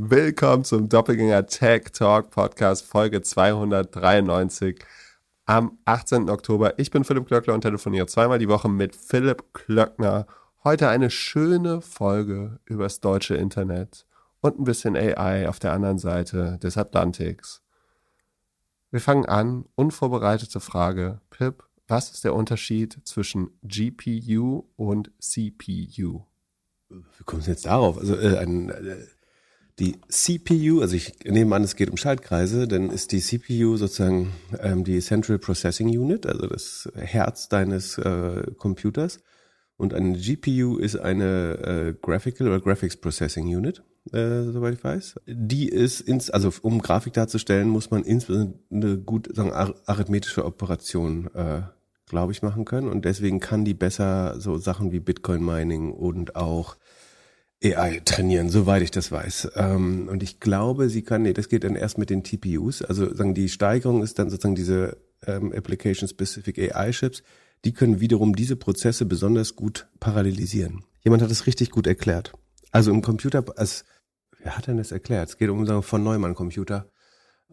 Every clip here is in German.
Willkommen zum Doppelgänger Tech Talk Podcast Folge 293 am 18. Oktober. Ich bin Philipp Klöckner und telefoniere zweimal die Woche mit Philipp Klöckner. Heute eine schöne Folge übers deutsche Internet und ein bisschen AI auf der anderen Seite des Atlantiks. Wir fangen an. Unvorbereitete Frage. Pip, was ist der Unterschied zwischen GPU und CPU? Wie kommst du jetzt darauf? Also äh, ein, äh, die CPU, also ich nehme an, es geht um Schaltkreise, dann ist die CPU sozusagen ähm, die Central Processing Unit, also das Herz deines äh, Computers. Und eine GPU ist eine äh, Graphical oder Graphics Processing Unit, äh, soweit ich weiß. Die ist, ins, also um Grafik darzustellen, muss man insbesondere eine gut sagen, arithmetische Operation, äh, glaube ich, machen können. Und deswegen kann die besser so Sachen wie Bitcoin Mining und auch AI trainieren, soweit ich das weiß. Ähm, und ich glaube, sie kann, nee, das geht dann erst mit den TPUs. Also sagen die Steigerung ist dann sozusagen diese ähm, Application-Specific AI-Chips. Die können wiederum diese Prozesse besonders gut parallelisieren. Jemand hat es richtig gut erklärt. Also im Computer, als, wer hat denn das erklärt? Es geht um sagen von Neumann Computer.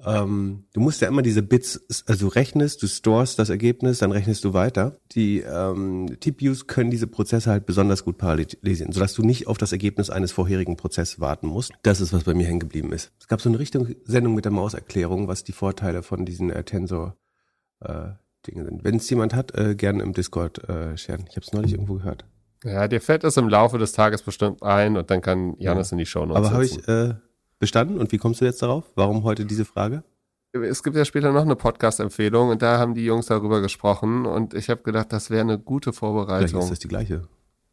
Ähm, du musst ja immer diese Bits, also du rechnest, du stores das Ergebnis, dann rechnest du weiter. Die ähm, TPUs können diese Prozesse halt besonders gut parallelisieren, sodass du nicht auf das Ergebnis eines vorherigen Prozesses warten musst. Das ist, was bei mir hängen geblieben ist. Es gab so eine Richtung Sendung mit der Mauserklärung, was die Vorteile von diesen äh, Tensor äh, Dinge sind. Wenn es jemand hat, äh, gerne im Discord äh, sharen. Ich habe es neulich irgendwo gehört. Ja, dir fällt es im Laufe des Tages bestimmt ein und dann kann Janis ja. in die Show Notes Aber habe ich äh, bestanden. Und wie kommst du jetzt darauf? Warum heute diese Frage? Es gibt ja später noch eine Podcast-Empfehlung und da haben die Jungs darüber gesprochen und ich habe gedacht, das wäre eine gute Vorbereitung. Vielleicht ist das die gleiche.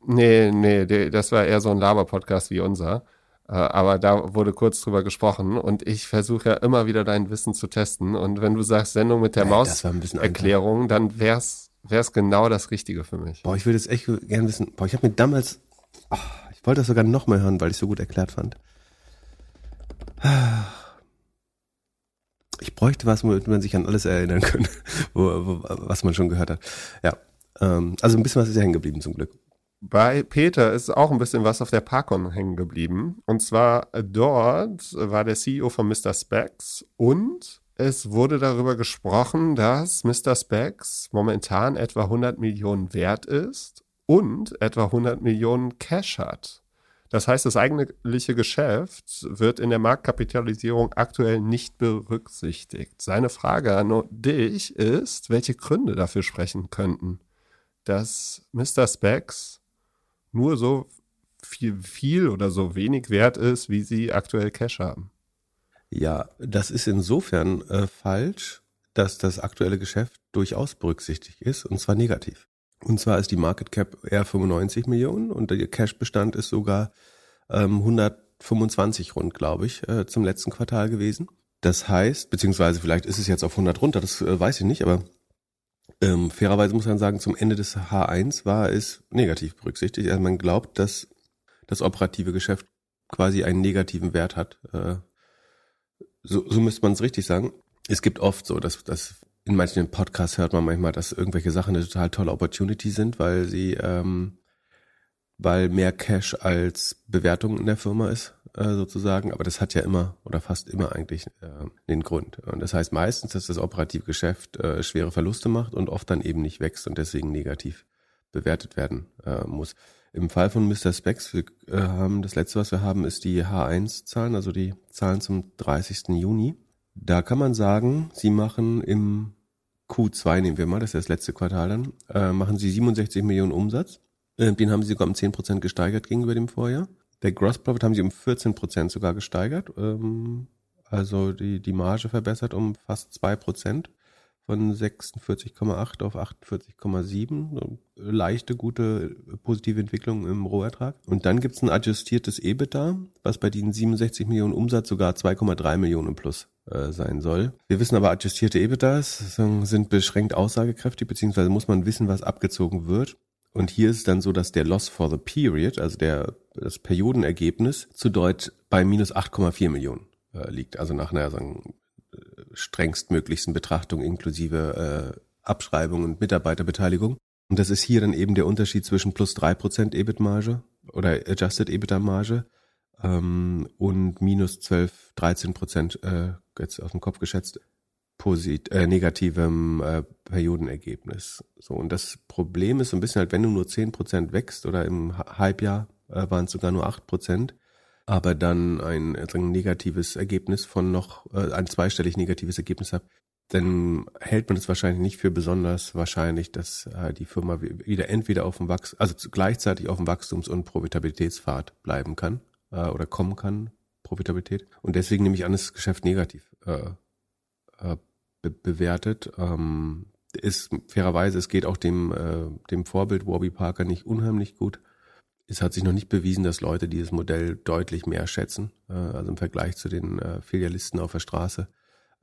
Nee, nee, das war eher so ein Laber-Podcast wie unser. Äh, aber da wurde kurz drüber gesprochen und ich versuche ja immer wieder dein Wissen zu testen. Und wenn du sagst Sendung mit der Maus-Erklärung, dann wär's wär's genau das Richtige für mich. Boah, ich würde jetzt echt gerne wissen. Boah, ich habe mir damals, oh, ich wollte das sogar noch mal hören, weil ich so gut erklärt fand. Ich bräuchte was, womit man sich an alles erinnern wo, was man schon gehört hat. Ja, ähm, also ein bisschen was ist ja hängen geblieben zum Glück. Bei Peter ist auch ein bisschen was auf der Parkon hängen geblieben. Und zwar dort war der CEO von Mr. Specs und es wurde darüber gesprochen, dass Mr. Specs momentan etwa 100 Millionen wert ist und etwa 100 Millionen Cash hat. Das heißt, das eigentliche Geschäft wird in der Marktkapitalisierung aktuell nicht berücksichtigt. Seine Frage an dich ist, welche Gründe dafür sprechen könnten, dass Mr. Specs nur so viel, viel oder so wenig wert ist, wie sie aktuell Cash haben. Ja, das ist insofern äh, falsch, dass das aktuelle Geschäft durchaus berücksichtigt ist, und zwar negativ. Und zwar ist die Market Cap eher 95 Millionen und der Cash-Bestand ist sogar ähm, 125 rund, glaube ich, äh, zum letzten Quartal gewesen. Das heißt, beziehungsweise vielleicht ist es jetzt auf 100 runter, das äh, weiß ich nicht, aber ähm, fairerweise muss man sagen, zum Ende des H1 war es negativ berücksichtigt. Also man glaubt, dass das operative Geschäft quasi einen negativen Wert hat. Äh, so, so müsste man es richtig sagen. Es gibt oft so, dass, dass in manchen Podcasts hört man manchmal, dass irgendwelche Sachen eine total tolle Opportunity sind, weil sie, ähm, weil mehr Cash als Bewertung in der Firma ist, äh, sozusagen. Aber das hat ja immer oder fast immer eigentlich äh, den Grund. Und das heißt meistens, dass das operative Geschäft äh, schwere Verluste macht und oft dann eben nicht wächst und deswegen negativ bewertet werden äh, muss. Im Fall von Mr. Specs, wir äh, haben das letzte, was wir haben, ist die H1-Zahlen, also die Zahlen zum 30. Juni. Da kann man sagen, sie machen im Q2, nehmen wir mal, das ist das letzte Quartal dann, äh, machen sie 67 Millionen Umsatz. Äh, den haben sie sogar um 10 Prozent gesteigert gegenüber dem Vorjahr. Der Gross Profit haben sie um 14 Prozent sogar gesteigert. Ähm, also die, die Marge verbessert um fast zwei Prozent von 46,8 auf 48,7. Leichte, gute, positive Entwicklung im Rohertrag. Und dann gibt's ein adjustiertes EBITDA, was bei diesen 67 Millionen Umsatz sogar 2,3 Millionen plus äh, sein soll. Wir wissen aber, adjustierte EBITDAs sind beschränkt aussagekräftig, beziehungsweise muss man wissen, was abgezogen wird. Und hier ist dann so, dass der Loss for the Period, also der, das Periodenergebnis, zu Deutsch bei minus 8,4 Millionen äh, liegt. Also nach einer sagen, strengstmöglichsten Betrachtung inklusive äh, Abschreibung und Mitarbeiterbeteiligung. Und das ist hier dann eben der Unterschied zwischen plus drei Prozent EBIT-Marge oder Adjusted EBITDA-Marge ähm, und minus 12, 13 Prozent, äh, jetzt aus dem Kopf geschätzt, posit äh, negativem äh, Periodenergebnis. So und das Problem ist so ein bisschen halt, wenn du nur 10 Prozent wächst oder im Halbjahr äh, waren es sogar nur 8 Prozent, aber dann ein, also ein negatives Ergebnis von noch, äh, ein zweistellig negatives Ergebnis hat, dann hält man es wahrscheinlich nicht für besonders wahrscheinlich, dass äh, die Firma wieder entweder auf dem Wachs, also gleichzeitig auf dem Wachstums- und Profitabilitätspfad bleiben kann äh, oder kommen kann, Profitabilität. Und deswegen nehme ich an, das Geschäft negativ äh, äh, be bewertet. Ähm, ist fairerweise, es geht auch dem, äh, dem Vorbild Warby Parker nicht unheimlich gut. Es hat sich noch nicht bewiesen, dass Leute dieses Modell deutlich mehr schätzen, äh, also im Vergleich zu den äh, Filialisten auf der Straße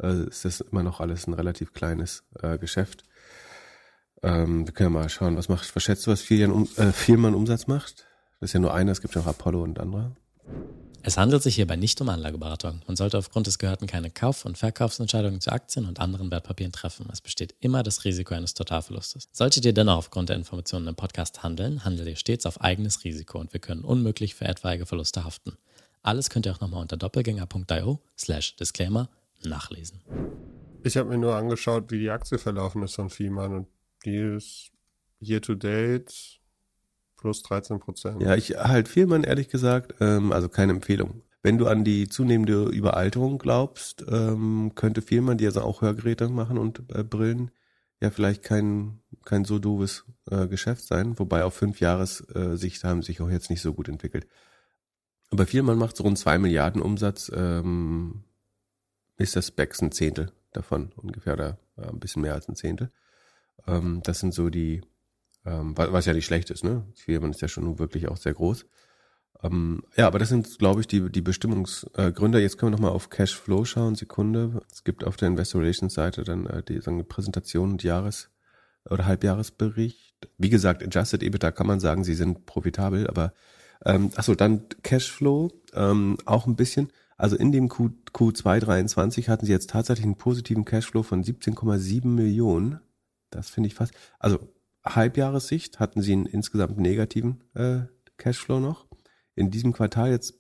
äh, ist das immer noch alles ein relativ kleines Geschäft. Ähm, wir können ja mal schauen, was macht, was schätzt du, was um, äh, Vielmann Umsatz macht? Das ist ja nur einer, es gibt ja auch Apollo und andere. Es handelt sich hierbei nicht um Anlageberatung. Man sollte aufgrund des Gehörten keine Kauf- und Verkaufsentscheidungen zu Aktien und anderen Wertpapieren treffen. Es besteht immer das Risiko eines Totalverlustes. Solltet ihr dennoch aufgrund der Informationen im Podcast handeln, handelt ihr stets auf eigenes Risiko und wir können unmöglich für etwaige Verluste haften. Alles könnt ihr auch nochmal unter doppelgänger.io slash disclaimer nachlesen. Ich habe mir nur angeschaut, wie die Aktie verlaufen ist von Fiemann und die ist year to date plus 13 Prozent. Ja, ich halt Fiemann ehrlich gesagt, ähm, also keine Empfehlung. Wenn du an die zunehmende Überalterung glaubst, ähm, könnte Vielmann, die also auch Hörgeräte machen und äh, Brillen, ja vielleicht kein, kein so doofes äh, Geschäft sein, wobei auf fünf Jahres äh, Sicht haben sich auch jetzt nicht so gut entwickelt. Aber Vielmann macht so rund zwei Milliarden Umsatz, ähm, ist das Specs ein Zehntel davon ungefähr oder ein bisschen mehr als ein Zehntel. Ähm, das sind so die, ähm, was ja nicht schlecht ist, ne? Firmen ist ja schon wirklich auch sehr groß. Ähm, ja, aber das sind, glaube ich, die, die Bestimmungsgründe. Äh, Jetzt können wir nochmal auf Cashflow schauen, Sekunde. Es gibt auf der Investor Relations Seite dann äh, die sagen, Präsentation und Jahres- oder Halbjahresbericht. Wie gesagt, Adjusted EBITDA kann man sagen, sie sind profitabel, aber ähm, achso, dann Cashflow, ähm, auch ein bisschen. Also in dem Q, Q2 23 hatten sie jetzt tatsächlich einen positiven Cashflow von 17,7 Millionen. Das finde ich fast. Also Halbjahressicht hatten sie einen insgesamt negativen äh, Cashflow noch. In diesem Quartal jetzt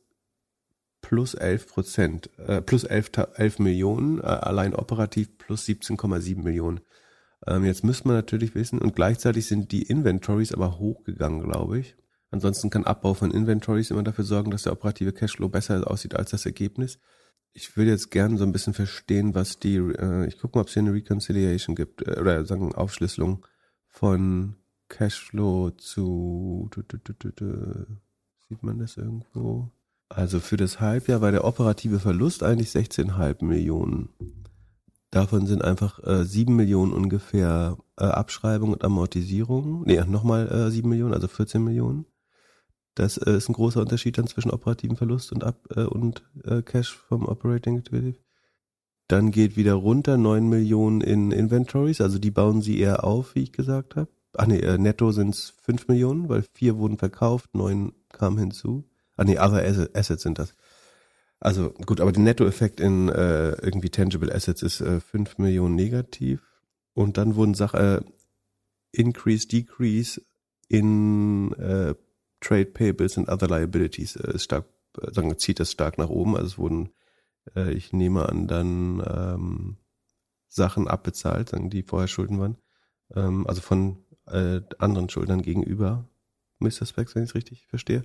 plus 11 Prozent, äh, plus 11, 11 Millionen, äh, allein operativ plus 17,7 Millionen. Ähm, jetzt müsste man natürlich wissen, und gleichzeitig sind die Inventories aber hochgegangen, glaube ich. Ansonsten kann Abbau von Inventories immer dafür sorgen, dass der operative Cashflow besser aussieht als das Ergebnis. Ich will jetzt gerne so ein bisschen verstehen, was die, äh, ich gucke mal, ob es hier eine Reconciliation gibt, äh, oder sagen Aufschlüsselung von Cashflow zu, sieht man das irgendwo? Also für das Halbjahr war der operative Verlust eigentlich 16,5 Millionen. Davon sind einfach äh, 7 Millionen ungefähr äh, Abschreibung und Amortisierung. Nee, nochmal äh, 7 Millionen, also 14 Millionen. Das äh, ist ein großer Unterschied dann zwischen operativen Verlust und, Ab äh, und äh, Cash vom Operating Activity. Dann geht wieder runter 9 Millionen in Inventories, also die bauen sie eher auf, wie ich gesagt habe. Ach nee, äh, netto sind es 5 Millionen, weil vier wurden verkauft, neun kamen hinzu. Ah nee, other Assets sind das. Also gut, aber der Nettoeffekt in äh, irgendwie Tangible Assets ist äh, 5 Millionen negativ. Und dann wurden Sachen äh, Increase, Decrease in äh, Trade Payables and Other Liabilities äh, stark, äh, sagen, zieht das stark nach oben. Also es wurden, äh, ich nehme an, dann ähm, Sachen abbezahlt, die vorher Schulden waren. Ähm, also von äh, anderen Schuldern gegenüber Mr. Specs, wenn ich es richtig verstehe.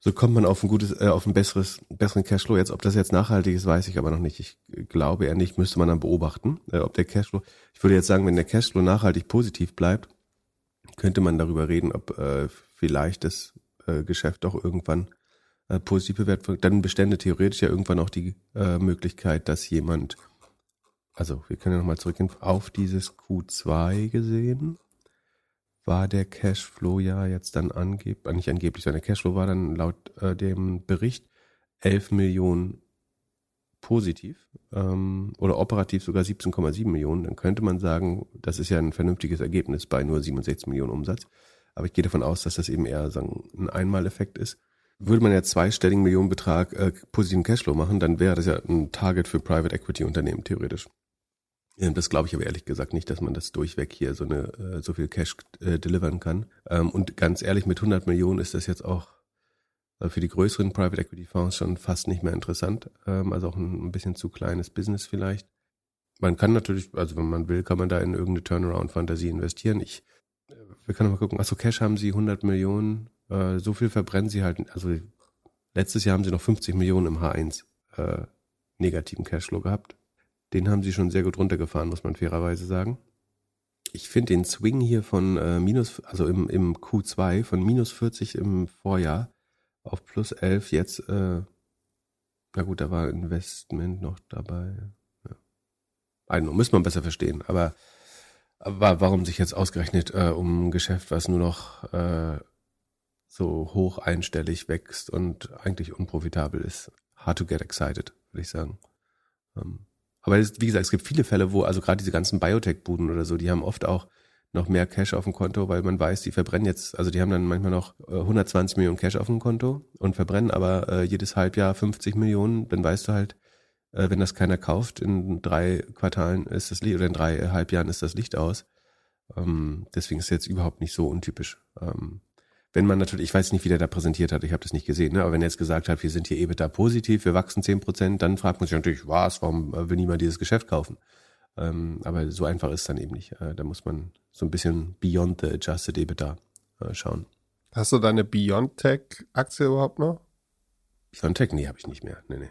So kommt man auf ein gutes, äh, auf ein besseres, besseren Cashflow. Jetzt, ob das jetzt nachhaltig ist, weiß ich aber noch nicht. Ich glaube eher nicht, müsste man dann beobachten, äh, ob der Cashflow. Ich würde jetzt sagen, wenn der Cashflow nachhaltig positiv bleibt, könnte man darüber reden, ob äh, vielleicht das äh, Geschäft auch irgendwann äh, positiv bewertet wird. Dann bestände theoretisch ja irgendwann auch die äh, Möglichkeit, dass jemand, also wir können ja nochmal zurückgehen, auf dieses Q2 gesehen, war der Cashflow ja jetzt dann angeblich, äh, nicht angeblich, sondern der Cashflow war dann laut äh, dem Bericht 11 Millionen positiv ähm, oder operativ sogar 17,7 Millionen, dann könnte man sagen, das ist ja ein vernünftiges Ergebnis bei nur 67 Millionen Umsatz. Aber ich gehe davon aus, dass das eben eher sagen, ein Einmaleffekt ist. Würde man ja zweistelligen Millionenbetrag äh, positiven Cashflow machen, dann wäre das ja ein Target für Private Equity Unternehmen theoretisch. Ja, das glaube ich aber ehrlich gesagt nicht, dass man das durchweg hier so eine äh, so viel Cash äh, delivern kann. Ähm, und ganz ehrlich, mit 100 Millionen ist das jetzt auch Also für die größeren Private Equity Fonds schon fast nicht mehr interessant. Ähm, also auch ein, ein bisschen zu kleines Business vielleicht. Man kann natürlich, also wenn man will, kann man da in irgendeine Turnaround-Fantasie investieren. Ich, äh, wir können mal gucken. Achso, Cash haben sie 100 Millionen. Äh, so viel verbrennen sie halt. Also letztes Jahr haben sie noch 50 Millionen im H1 äh, negativen Cashflow gehabt. Den haben sie schon sehr gut runtergefahren, muss man fairerweise sagen. Ich finde den Swing hier von äh, minus, also im, im Q2 von minus 40 im Vorjahr auf plus 11 jetzt, äh, na gut, da war Investment noch dabei. Ja. Also, muss man besser verstehen. Aber, aber warum sich jetzt ausgerechnet äh, um ein Geschäft, was nur noch äh, so hoch einstellig wächst und eigentlich unprofitabel ist, hard to get excited, würde ich sagen. Ähm, aber es, wie gesagt, es gibt viele Fälle, wo also gerade diese ganzen Biotech-Buden oder so, die haben oft auch noch mehr Cash auf dem Konto, weil man weiß, die verbrennen jetzt, also die haben dann manchmal noch 120 äh, Millionen Cash auf dem Konto und verbrennen aber äh, jedes Halbjahr 50 Millionen, dann weißt du halt, äh, wenn das keiner kauft, in drei Quartalen ist das Licht oder in drei Halbjahren ist das Licht aus. Ähm, deswegen ist es jetzt überhaupt nicht so untypisch. Ähm, wenn man natürlich, ich weiß nicht, wie der da präsentiert hat, ich habe das nicht gesehen, ne? aber wenn er jetzt gesagt hat, wir sind hier EBITDA positiv, wir wachsen zehn Prozent, dann fragt man sich natürlich, was, warum äh, will niemand dieses Geschäft kaufen? Ähm, aber so einfach ist es dann eben nicht. Äh, da muss man so ein bisschen beyond the adjusted EBITDA äh, schauen. Hast du deine Biontech-Aktie überhaupt noch? Biontech? Nee, habe ich nicht mehr. Nee, nee.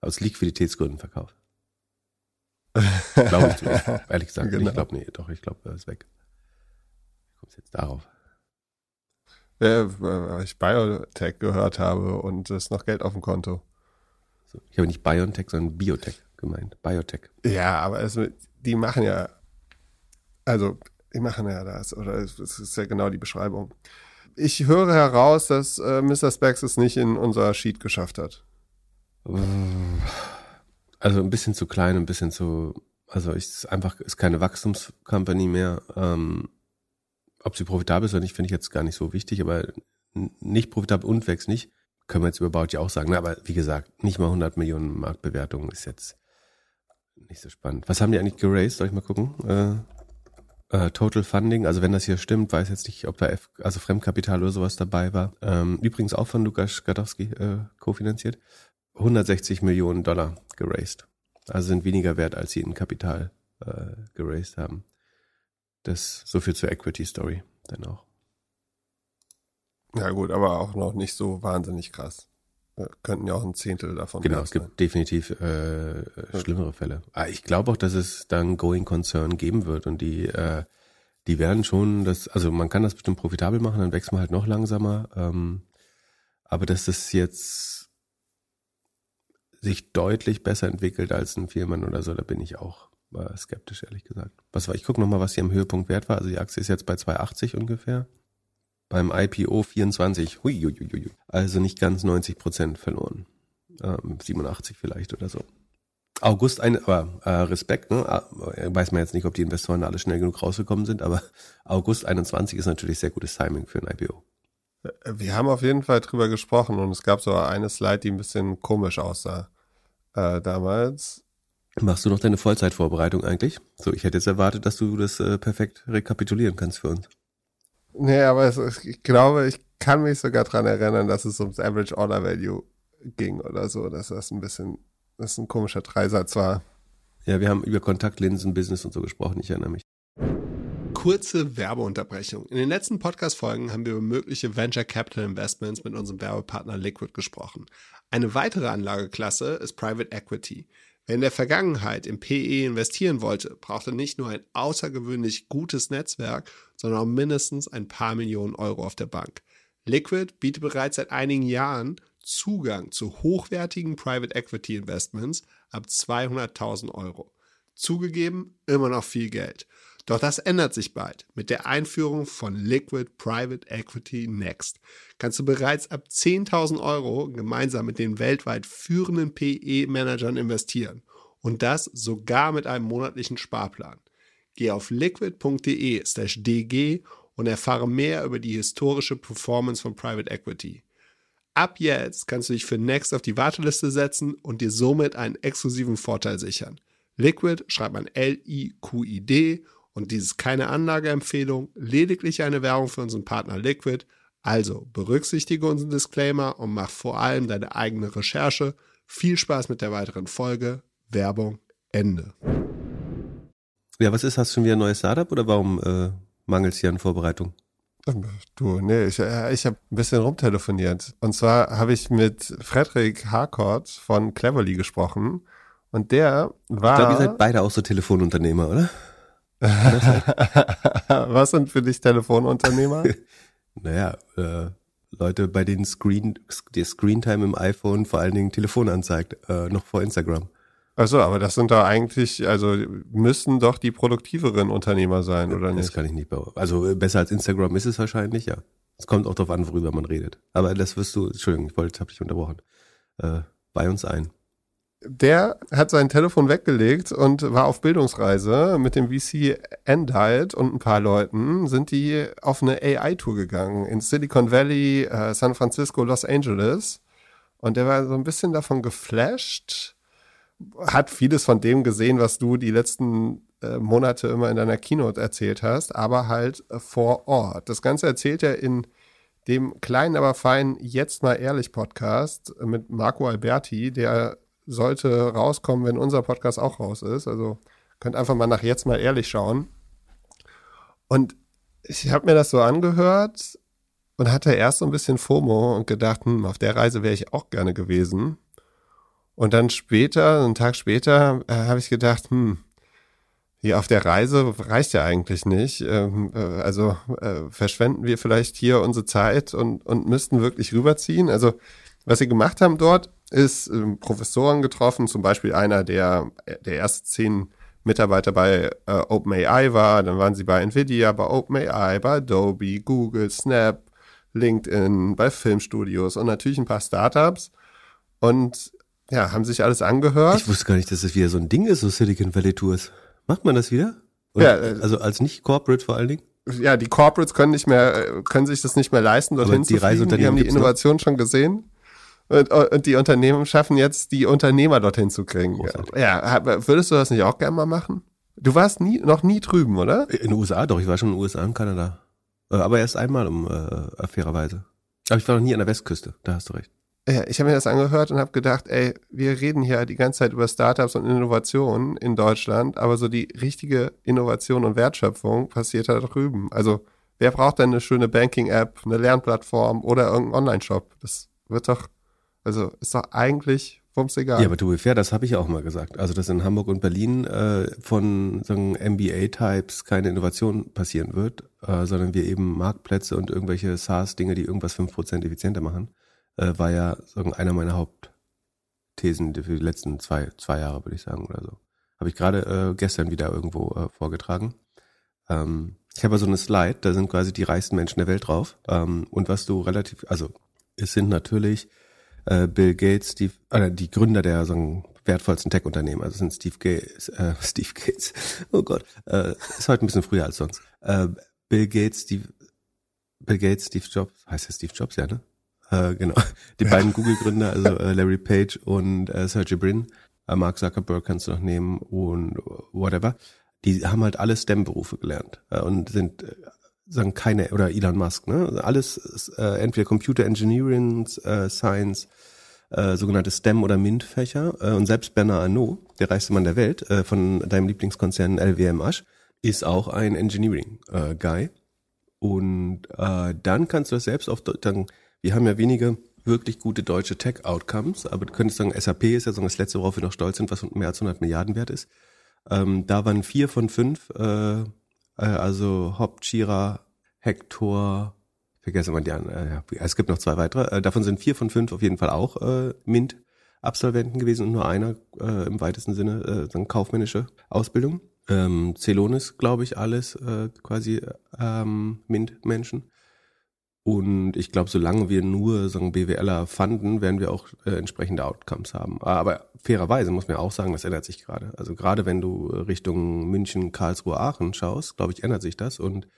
Aus Liquiditätsgründen verkauft. glaube ich nicht. Ehrlich gesagt, genau. ich glaube, nee, doch, ich glaube, er ist weg. Wie kommst jetzt darauf? Äh, weil ich Biotech gehört habe und es noch Geld auf dem Konto. Ich habe nicht Biotech, sondern Biotech gemeint. Biotech. Ja, aber es, die machen ja, also die machen ja das, oder es ist ja genau die Beschreibung. Ich höre heraus, dass äh, Mr. Specs es nicht in unser Sheet geschafft hat. Also ein bisschen zu klein, ein bisschen zu, also ist einfach ist keine Wachstumscompany mehr. Ähm, ob sie profitabel ist oder nicht, finde ich jetzt gar nicht so wichtig, aber nicht profitabel und wächst nicht, können wir jetzt über Baut ja auch sagen. Aber wie gesagt, nicht mal 100 Millionen Marktbewertung ist jetzt nicht so spannend. Was haben die eigentlich geraced? Soll ich mal gucken? Äh, äh, Total Funding, also wenn das hier stimmt, weiß jetzt nicht, ob da F, also Fremdkapital oder sowas dabei war. Ähm, übrigens auch von Lukas Gadowski äh, kofinanziert. 160 Millionen Dollar geraced. Also sind weniger wert, als sie in Kapital äh, geraced haben. Das so viel zur Equity Story dann auch. Ja gut, aber auch noch nicht so wahnsinnig krass. Wir könnten ja auch ein Zehntel davon. Genau, es gibt sein. definitiv äh, schlimmere Fälle. Aber ah, ich glaube auch, dass es dann Going Concern geben wird und die äh, die werden schon das, also man kann das bestimmt profitabel machen, dann wächst man halt noch langsamer. Ähm, aber dass das jetzt sich deutlich besser entwickelt als ein Viermann oder so, da bin ich auch war skeptisch, ehrlich gesagt. Was war, ich gucke nochmal, was hier am Höhepunkt wert war. Also die Aktie ist jetzt bei 2,80 ungefähr. Beim IPO 24. Hui, hui, hui, Also nicht ganz 90 Prozent verloren. Ähm, 87 vielleicht oder so. August ein, aber äh, Respekt, ne? Äh, weiß man jetzt nicht, ob die Investoren alle schnell genug rausgekommen sind, aber August 21 ist natürlich sehr gutes Timing für ein IPO. Wir haben auf jeden Fall drüber gesprochen und es gab so eine Slide, die ein bisschen komisch aussah äh, damals. Machst du noch deine Vollzeitvorbereitung eigentlich? So, ich hätte jetzt erwartet, dass du das äh, perfekt rekapitulieren kannst für uns. Nee, aber es, ich glaube, ich kann mich sogar dran erinnern, dass es ums Average Order Value ging oder so, dass das ein bisschen, das ein komischer Dreisatz war. Ja, wir haben über Kontaktlinsen-Business und so gesprochen, ich erinnere mich. Kurze Werbeunterbrechung. In den letzten Podcast-Folgen haben wir über mögliche Venture Capital Investments mit unserem Werbepartner Liquid gesprochen. Eine weitere Anlageklasse ist Private Equity. Wer in der Vergangenheit im PE investieren wollte, brauchte nicht nur ein außergewöhnlich gutes Netzwerk, sondern auch mindestens ein paar Millionen Euro auf der Bank. Liquid bietet bereits seit einigen Jahren Zugang zu hochwertigen Private Equity Investments ab 200.000 Euro. Zugegeben, immer noch viel Geld. Doch das ändert sich bald. Mit der Einführung von Liquid Private Equity Next kannst du bereits ab 10.000 Euro gemeinsam mit den weltweit führenden PE-Managern investieren. Und das sogar mit einem monatlichen Sparplan. Geh auf liquid.de/dg und erfahre mehr über die historische Performance von Private Equity. Ab jetzt kannst du dich für Next auf die Warteliste setzen und dir somit einen exklusiven Vorteil sichern. Liquid schreibt man L-I-Q-I-D und dies ist keine Anlageempfehlung, lediglich eine Werbung für unseren Partner Liquid. Also berücksichtige unseren Disclaimer und mach vor allem deine eigene Recherche. Viel Spaß mit der weiteren Folge. Werbung Ende. Ja, was ist? Hast du schon wieder ein neues Startup oder warum äh, mangelt es hier an Vorbereitung? Du, nee, ich, ich habe ein bisschen rumtelefoniert. Und zwar habe ich mit Frederik Harcourt von Cleverly gesprochen. Und der war. Ich glaube, ihr seid beide auch so Telefonunternehmer, oder? Was sind für dich Telefonunternehmer? naja, äh, Leute, bei denen Screen, die Screentime im iPhone vor allen Dingen Telefon anzeigt, äh, noch vor Instagram. Achso, aber das sind doch eigentlich, also müssen doch die produktiveren Unternehmer sein, oder nicht? Das kann ich nicht behaupten. Also äh, besser als Instagram ist es wahrscheinlich, ja. Es kommt auch darauf an, worüber man redet. Aber das wirst du, Entschuldigung, ich wollte, hab dich unterbrochen. Äh, bei uns ein der hat sein Telefon weggelegt und war auf Bildungsreise mit dem VC Endild und ein paar Leuten sind die auf eine AI-Tour gegangen in Silicon Valley, äh, San Francisco, Los Angeles. Und der war so ein bisschen davon geflasht, hat vieles von dem gesehen, was du die letzten äh, Monate immer in deiner Keynote erzählt hast, aber halt äh, vor Ort. Das Ganze erzählt er in dem kleinen, aber feinen Jetzt mal ehrlich Podcast mit Marco Alberti, der sollte rauskommen, wenn unser Podcast auch raus ist. Also könnt einfach mal nach jetzt mal ehrlich schauen. Und ich habe mir das so angehört und hatte erst so ein bisschen FOMO und gedacht, hm, auf der Reise wäre ich auch gerne gewesen. Und dann später, einen Tag später, äh, habe ich gedacht, hm, hier auf der Reise reicht ja eigentlich nicht. Ähm, äh, also äh, verschwenden wir vielleicht hier unsere Zeit und, und müssten wirklich rüberziehen. Also was sie gemacht haben dort, ist ähm, Professoren getroffen, zum Beispiel einer, der der erste zehn Mitarbeiter bei äh, OpenAI war, dann waren sie bei Nvidia, bei OpenAI, bei Adobe, Google, Snap, LinkedIn, bei Filmstudios und natürlich ein paar Startups und ja, haben sich alles angehört. Ich wusste gar nicht, dass das wieder so ein Ding ist, so Silicon Valley Tours. Macht man das wieder? Oder, ja, äh, also als nicht Corporate vor allen Dingen? Ja, die Corporates können nicht mehr, können sich das nicht mehr leisten, dorthin zu fliegen. Die haben die Innovation noch? schon gesehen. Und, und, die Unternehmen schaffen jetzt, die Unternehmer dorthin zu kriegen. Großartig. Ja, würdest du das nicht auch gerne mal machen? Du warst nie, noch nie drüben, oder? In den USA doch, ich war schon in den USA und Kanada. Äh, aber erst einmal, um äh, fairerweise. Aber ich war noch nie an der Westküste, da hast du recht. Ja, ich habe mir das angehört und habe gedacht, ey, wir reden hier die ganze Zeit über Startups und Innovationen in Deutschland, aber so die richtige Innovation und Wertschöpfung passiert da drüben. Also, wer braucht denn eine schöne Banking-App, eine Lernplattform oder irgendeinen Online-Shop? Das wird doch also ist doch eigentlich wumms egal. Ja, aber du fair, das habe ich auch mal gesagt. Also dass in Hamburg und Berlin äh, von so MBA-Types keine Innovation passieren wird, äh, sondern wir eben Marktplätze und irgendwelche SaaS-Dinge, die irgendwas fünf Prozent effizienter machen, äh, war ja so einer meiner Hauptthesen für die letzten zwei, zwei Jahre, würde ich sagen, oder so. Habe ich gerade äh, gestern wieder irgendwo äh, vorgetragen. Ähm, ich habe so eine Slide, da sind quasi die reichsten Menschen der Welt drauf. Ähm, und was du relativ, also es sind natürlich äh, Bill Gates, Steve, äh, die Gründer der so wertvollsten Tech-Unternehmen, also sind Steve Gates, äh, Steve Gates, oh Gott, äh, ist heute ein bisschen früher als sonst. Äh, Bill Gates, Steve, Bill Gates, Steve Jobs, heißt ja Steve Jobs, ja, ne? Äh, genau. Die ja. beiden Google-Gründer, also äh, Larry Page und äh, Sergey Brin, äh, Mark Zuckerberg kannst du noch nehmen und whatever. Die haben halt alle STEM-Berufe gelernt äh, und sind äh, sagen keine, oder Elon Musk, ne? Alles äh, entweder Computer Engineering, äh, Science, äh, sogenannte STEM- oder MINT-Fächer. Äh, und selbst Bernard Arnault, der reichste Mann der Welt, äh, von deinem Lieblingskonzern LWM ist auch ein Engineering-Guy. Äh, und äh, dann kannst du das selbst auf, dann, wir haben ja wenige wirklich gute deutsche Tech-Outcomes, aber du könntest sagen, SAP ist ja so das letzte, worauf wir noch stolz sind, was mehr als 100 Milliarden wert ist. Ähm, da waren vier von fünf äh, äh, also Hop, Chira, Hector, vergesse mal die anderen, äh, es gibt noch zwei weitere. Äh, davon sind vier von fünf auf jeden Fall auch äh, MINT-Absolventen gewesen und nur einer äh, im weitesten Sinne äh, eine kaufmännische Ausbildung. Ähm, Celonis, glaube ich, alles äh, quasi ähm, MINT-Menschen. Und ich glaube, solange wir nur so einen BWLer fanden, werden wir auch äh, entsprechende Outcomes haben. Aber fairerweise muss man auch sagen, das ändert sich gerade. Also gerade wenn du Richtung München, Karlsruhe, Aachen schaust, glaube ich, ändert sich das. Und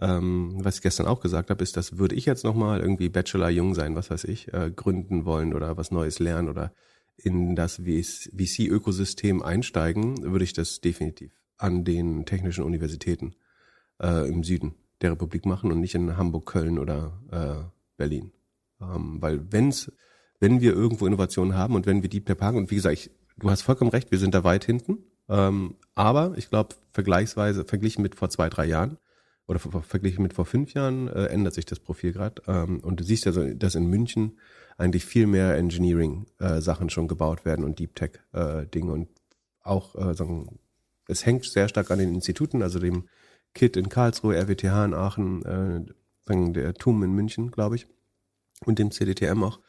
ähm, was ich gestern auch gesagt habe, ist, dass würde ich jetzt nochmal irgendwie Bachelor jung sein, was weiß ich, äh, gründen wollen oder was Neues lernen oder in das VC-Ökosystem einsteigen, würde ich das definitiv an den technischen Universitäten äh, im Süden der Republik machen und nicht in Hamburg, Köln oder äh, Berlin. Ähm, weil wenn's, wenn wir irgendwo Innovationen haben und wenn wir Deep Tech parken, und wie gesagt, ich, du hast vollkommen recht, wir sind da weit hinten, ähm, aber ich glaube, vergleichsweise, verglichen mit vor zwei, drei Jahren oder verglichen mit vor fünf Jahren, äh, ändert sich das Profil gerade. Ähm, und du siehst ja, so, dass in München eigentlich viel mehr Engineering-Sachen äh, schon gebaut werden und Deep Tech-Dinge äh, und auch äh, sagen, es hängt sehr stark an den Instituten, also dem KIT in Karlsruhe, RWTH in Aachen, äh, der TUM in München, glaube ich, und dem CDTM auch.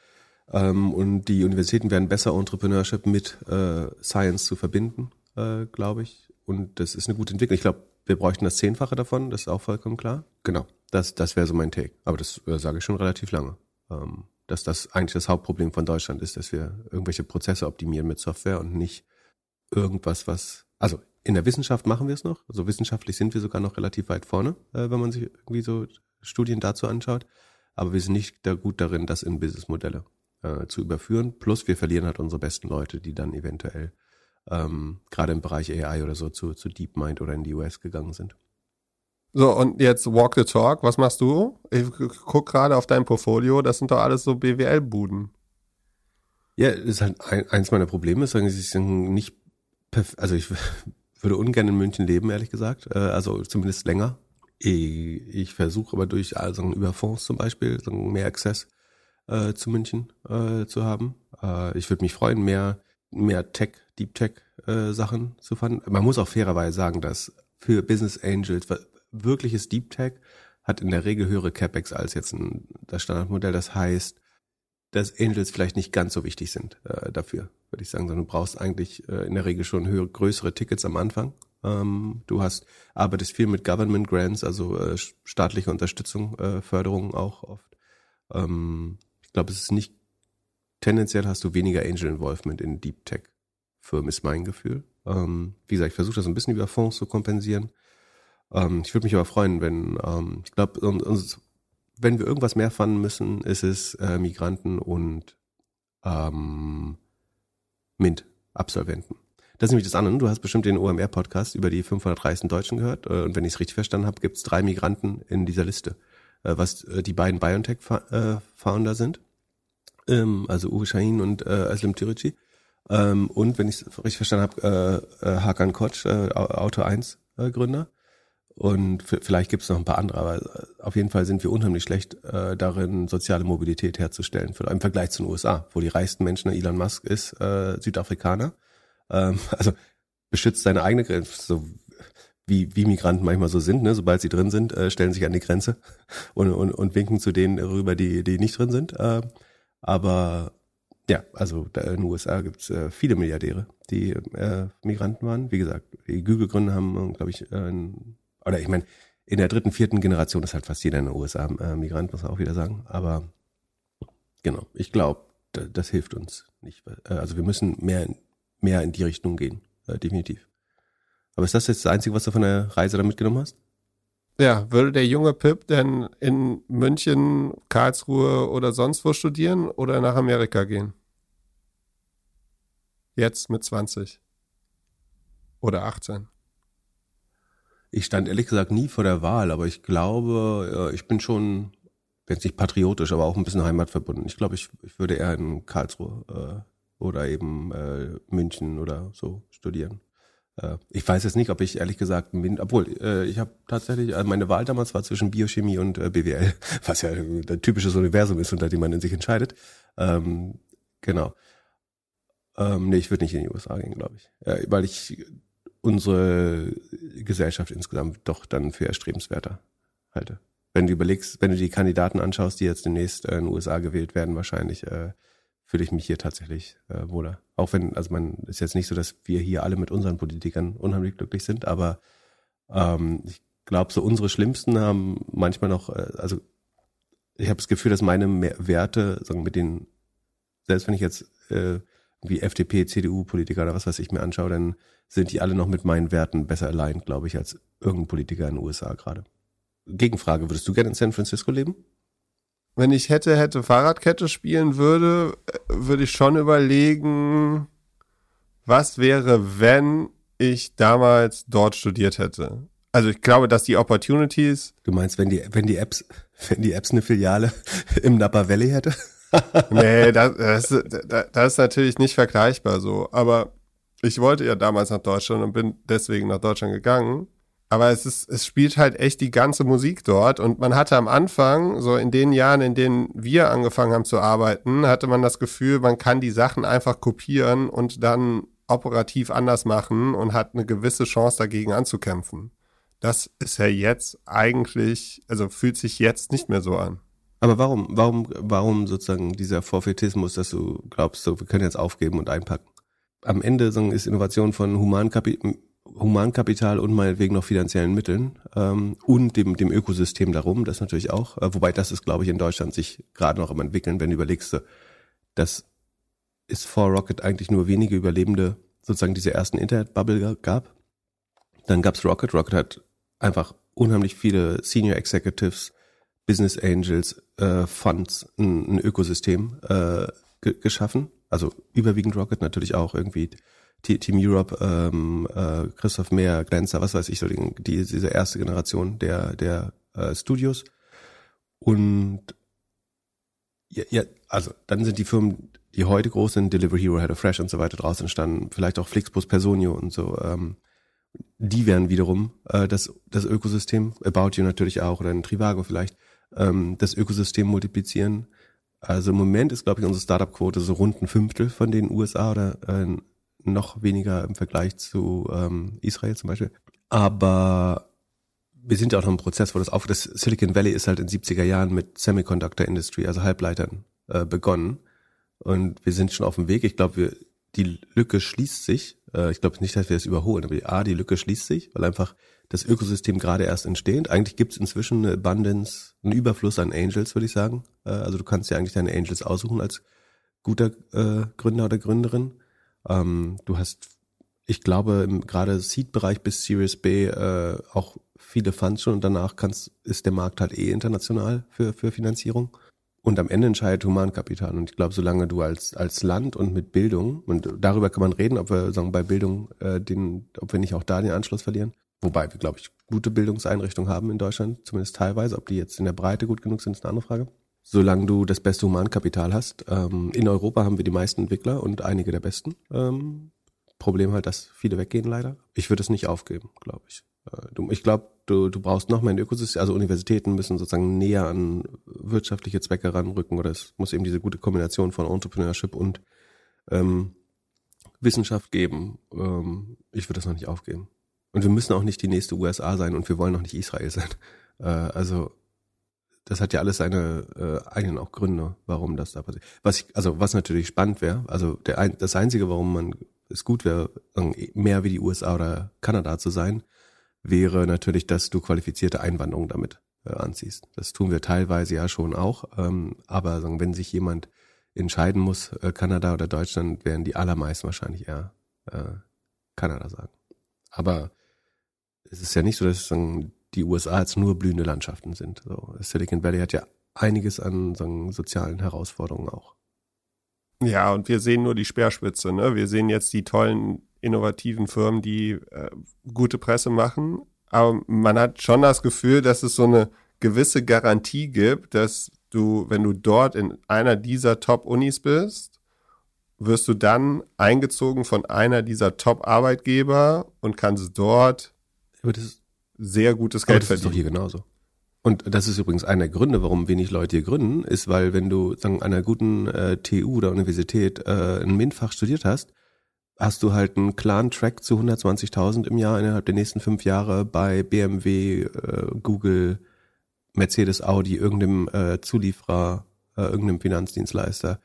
Ähm, und die Universitäten werden besser, Entrepreneurship mit äh, Science zu verbinden, äh, glaube ich. Und das ist eine gute Entwicklung. Ich glaube, wir bräuchten das Zehnfache davon, das ist auch vollkommen klar. Genau, das, das wäre so mein Take. Aber das äh, sage ich schon relativ lange. Ähm, dass das eigentlich das Hauptproblem von Deutschland ist, dass wir irgendwelche Prozesse optimieren mit Software und nicht irgendwas, was, also in der Wissenschaft machen wir es noch. Also wissenschaftlich sind wir sogar noch relativ weit vorne, äh, wenn man sich irgendwie so Studien dazu anschaut. Aber wir sind nicht da gut darin, das in Businessmodelle äh, zu überführen. Plus wir verlieren halt unsere besten Leute, die dann eventuell ähm, gerade im Bereich AI oder so zu, zu DeepMind oder in die US gegangen sind. So, und jetzt Walk the Talk. Was machst du? Ich guck gerade auf dein Portfolio. Das sind doch alles so BWL-Buden. Ja, das ist halt ein, eins meiner Probleme. Sie sind nicht, also ich würde ungern in München leben, ehrlich gesagt. Äh, also zumindest länger. Ich versuche aber durch also über Fonds zum Beispiel mehr Access äh, zu München äh, zu haben. Äh, ich würde mich freuen, mehr mehr Tech, Deep Tech äh, Sachen zu fahren. Man muss auch fairerweise sagen, dass für Business Angels wirkliches Deep Tech hat in der Regel höhere CapEx als jetzt ein, das Standardmodell. Das heißt, dass Angels vielleicht nicht ganz so wichtig sind äh, dafür, würde ich sagen, sondern du brauchst eigentlich äh, in der Regel schon höhere, größere Tickets am Anfang. Ähm, du hast arbeitest viel mit Government Grants, also äh, staatliche Unterstützung, äh, Förderung auch oft. Ähm, ich glaube, es ist nicht tendenziell hast du weniger Angel Involvement in Deep Tech Firmen, ist mein Gefühl. Ähm, wie gesagt, ich versuche das ein bisschen über Fonds zu kompensieren. Ähm, ich würde mich aber freuen, wenn, ähm, ich glaube, uns, wenn wir irgendwas mehr fanden müssen, ist es äh, Migranten und ähm, MINT-Absolventen. Das ist nämlich das andere. Du hast bestimmt den OMR-Podcast über die 500 reichsten Deutschen gehört. Äh, und wenn ich es richtig verstanden habe, gibt es drei Migranten in dieser Liste, äh, was äh, die beiden BioNTech-Founder sind. Ähm, also Uwe Shahin und äh, Aslim Türici. Ähm, und wenn ich es richtig verstanden habe, äh, äh, Hakan Koç, äh, Auto 1 äh, Gründer. Und vielleicht gibt es noch ein paar andere, aber auf jeden Fall sind wir unheimlich schlecht äh, darin, soziale Mobilität herzustellen, im Vergleich zu den USA, wo die reichsten Menschen, Elon Musk ist äh, Südafrikaner. Ähm, also beschützt seine eigene Grenze, so wie, wie Migranten manchmal so sind, ne? sobald sie drin sind, äh, stellen sich an die Grenze und, und, und winken zu denen rüber, die, die nicht drin sind. Äh, aber ja, also da in den USA gibt es äh, viele Milliardäre, die äh, Migranten waren. Wie gesagt, die Google-Gründer haben, glaube ich, äh, oder ich meine, in der dritten, vierten Generation ist halt fast jeder in den USA äh, Migrant, muss man auch wieder sagen. Aber genau, ich glaube, das hilft uns nicht. Äh, also wir müssen mehr, mehr in die Richtung gehen, äh, definitiv. Aber ist das jetzt das Einzige, was du von der Reise da mitgenommen hast? Ja, würde der junge Pip denn in München, Karlsruhe oder sonst wo studieren oder nach Amerika gehen? Jetzt mit 20 oder 18? Ich stand ehrlich gesagt nie vor der Wahl, aber ich glaube, ich bin schon, jetzt nicht patriotisch, aber auch ein bisschen heimatverbunden. Ich glaube, ich, ich würde eher in Karlsruhe äh, oder eben äh, München oder so studieren. Äh, ich weiß jetzt nicht, ob ich ehrlich gesagt, obwohl äh, ich habe tatsächlich, also meine Wahl damals war zwischen Biochemie und äh, BWL, was ja ein typisches Universum ist, unter dem man in sich entscheidet. Ähm, genau. Ähm, nee, ich würde nicht in die USA gehen, glaube ich. Äh, weil ich unsere Gesellschaft insgesamt doch dann für erstrebenswerter halte. Wenn du überlegst, wenn du die Kandidaten anschaust, die jetzt demnächst äh, in den USA gewählt werden, wahrscheinlich, äh, fühle ich mich hier tatsächlich äh, wohler. Auch wenn, also man ist jetzt nicht so, dass wir hier alle mit unseren Politikern unheimlich glücklich sind, aber ähm, ich glaube, so unsere Schlimmsten haben manchmal noch, äh, also ich habe das Gefühl, dass meine Werte, sagen mit den, selbst wenn ich jetzt äh, wie FDP, CDU-Politiker oder was weiß ich mir anschaue, dann sind die alle noch mit meinen Werten besser allein, glaube ich, als irgendein Politiker in den USA gerade. Gegenfrage, würdest du gerne in San Francisco leben? Wenn ich hätte, hätte Fahrradkette spielen würde, würde ich schon überlegen, was wäre, wenn ich damals dort studiert hätte. Also ich glaube, dass die Opportunities. Du meinst, wenn die, wenn die Apps, wenn die Apps eine Filiale im Napa Valley hätte? Nee, das, das, das ist natürlich nicht vergleichbar so. Aber ich wollte ja damals nach Deutschland und bin deswegen nach Deutschland gegangen. Aber es ist, es spielt halt echt die ganze Musik dort. Und man hatte am Anfang, so in den Jahren, in denen wir angefangen haben zu arbeiten, hatte man das Gefühl, man kann die Sachen einfach kopieren und dann operativ anders machen und hat eine gewisse Chance dagegen anzukämpfen. Das ist ja jetzt eigentlich, also fühlt sich jetzt nicht mehr so an. Aber warum, warum, warum sozusagen dieser Forfeitismus, dass du glaubst, so, wir können jetzt aufgeben und einpacken? Am Ende ist Innovation von Humankapital, Humankapital und meinetwegen noch finanziellen Mitteln ähm, und dem, dem Ökosystem darum, das natürlich auch. Äh, wobei das ist, glaube ich, in Deutschland sich gerade noch am entwickeln, wenn du überlegst, dass es vor Rocket eigentlich nur wenige Überlebende sozusagen diese ersten Internet-Bubble gab. Dann gab's Rocket. Rocket hat einfach unheimlich viele Senior Executives, Business Angels, äh, Funds, ein, ein Ökosystem äh, geschaffen. Also überwiegend Rocket natürlich auch irgendwie Team Europe, ähm, äh, Christoph Mehr, Glänzer, was weiß ich, so die, diese erste Generation der, der äh, Studios. Und ja, ja, also dann sind die Firmen, die heute groß sind, Delivery Hero, HelloFresh und so weiter draus entstanden, vielleicht auch Flixbus, Personio und so, ähm, die wären wiederum äh, das, das Ökosystem, About You natürlich auch oder ein Trivago vielleicht, ähm, das Ökosystem multiplizieren. Also im Moment ist, glaube ich, unsere Startup-Quote so rund ein Fünftel von den USA oder äh, noch weniger im Vergleich zu ähm, Israel zum Beispiel. Aber wir sind ja auch noch im Prozess, wo das auf das Silicon Valley ist halt in 70er Jahren mit Semiconductor Industry, also Halbleitern, äh, begonnen. Und wir sind schon auf dem Weg. Ich glaube, wir, die Lücke schließt sich. Äh, ich glaube nicht, dass wir es überholen, aber die, A, die Lücke schließt sich, weil einfach das Ökosystem gerade erst entsteht. Eigentlich gibt es inzwischen eine Abundance, einen Überfluss an Angels, würde ich sagen. Äh, also du kannst ja eigentlich deine Angels aussuchen als guter äh, Gründer oder Gründerin. Ähm, du hast, ich glaube, im gerade Seed-Bereich bis Series B äh, auch viele Funds schon und danach kannst, ist der Markt halt eh international für, für Finanzierung. Und am Ende entscheidet Humankapital. Und ich glaube, solange du als, als Land und mit Bildung, und darüber kann man reden, ob wir sagen, bei Bildung äh, den, ob wir nicht auch da den Anschluss verlieren. Wobei wir, glaube ich, gute Bildungseinrichtungen haben in Deutschland, zumindest teilweise. Ob die jetzt in der Breite gut genug sind, ist eine andere Frage solange du das beste Humankapital hast. Ähm, in Europa haben wir die meisten Entwickler und einige der besten. Ähm, Problem halt, dass viele weggehen leider. Ich würde es nicht aufgeben, glaube ich. Äh, du, ich glaube, du, du brauchst noch mehr ein Ökosystem. Also Universitäten müssen sozusagen näher an wirtschaftliche Zwecke ranrücken oder es muss eben diese gute Kombination von Entrepreneurship und ähm, Wissenschaft geben. Ähm, ich würde das noch nicht aufgeben. Und wir müssen auch nicht die nächste USA sein und wir wollen noch nicht Israel sein. Äh, also das hat ja alles seine äh, eigenen auch Gründe, warum das da passiert. Was ich, also was natürlich spannend wäre, also der ein, das einzige, warum man es gut wäre, mehr wie die USA oder Kanada zu sein, wäre natürlich, dass du qualifizierte Einwanderung damit äh, anziehst. Das tun wir teilweise ja schon auch, ähm, aber sagen, wenn sich jemand entscheiden muss, äh, Kanada oder Deutschland, werden die allermeisten wahrscheinlich eher äh, Kanada sagen. Aber es ist ja nicht so, dass sagen, die USA jetzt nur blühende Landschaften sind. So, Silicon Valley hat ja einiges an sagen, sozialen Herausforderungen auch. Ja, und wir sehen nur die Speerspitze. Ne? Wir sehen jetzt die tollen, innovativen Firmen, die äh, gute Presse machen. Aber man hat schon das Gefühl, dass es so eine gewisse Garantie gibt, dass du, wenn du dort in einer dieser Top-Unis bist, wirst du dann eingezogen von einer dieser Top-Arbeitgeber und kannst dort aber das, sehr gutes Geld Aber das verdienen. ist doch hier genauso. Und das ist übrigens einer der Gründe, warum wenig Leute hier gründen, ist, weil wenn du sagen, an einer guten äh, TU oder Universität äh, ein MINT-Fach studiert hast, hast du halt einen klaren Track zu 120.000 im Jahr innerhalb der nächsten fünf Jahre bei BMW, äh, Google, Mercedes, Audi, irgendeinem äh, Zulieferer, äh, irgendeinem Finanzdienstleister.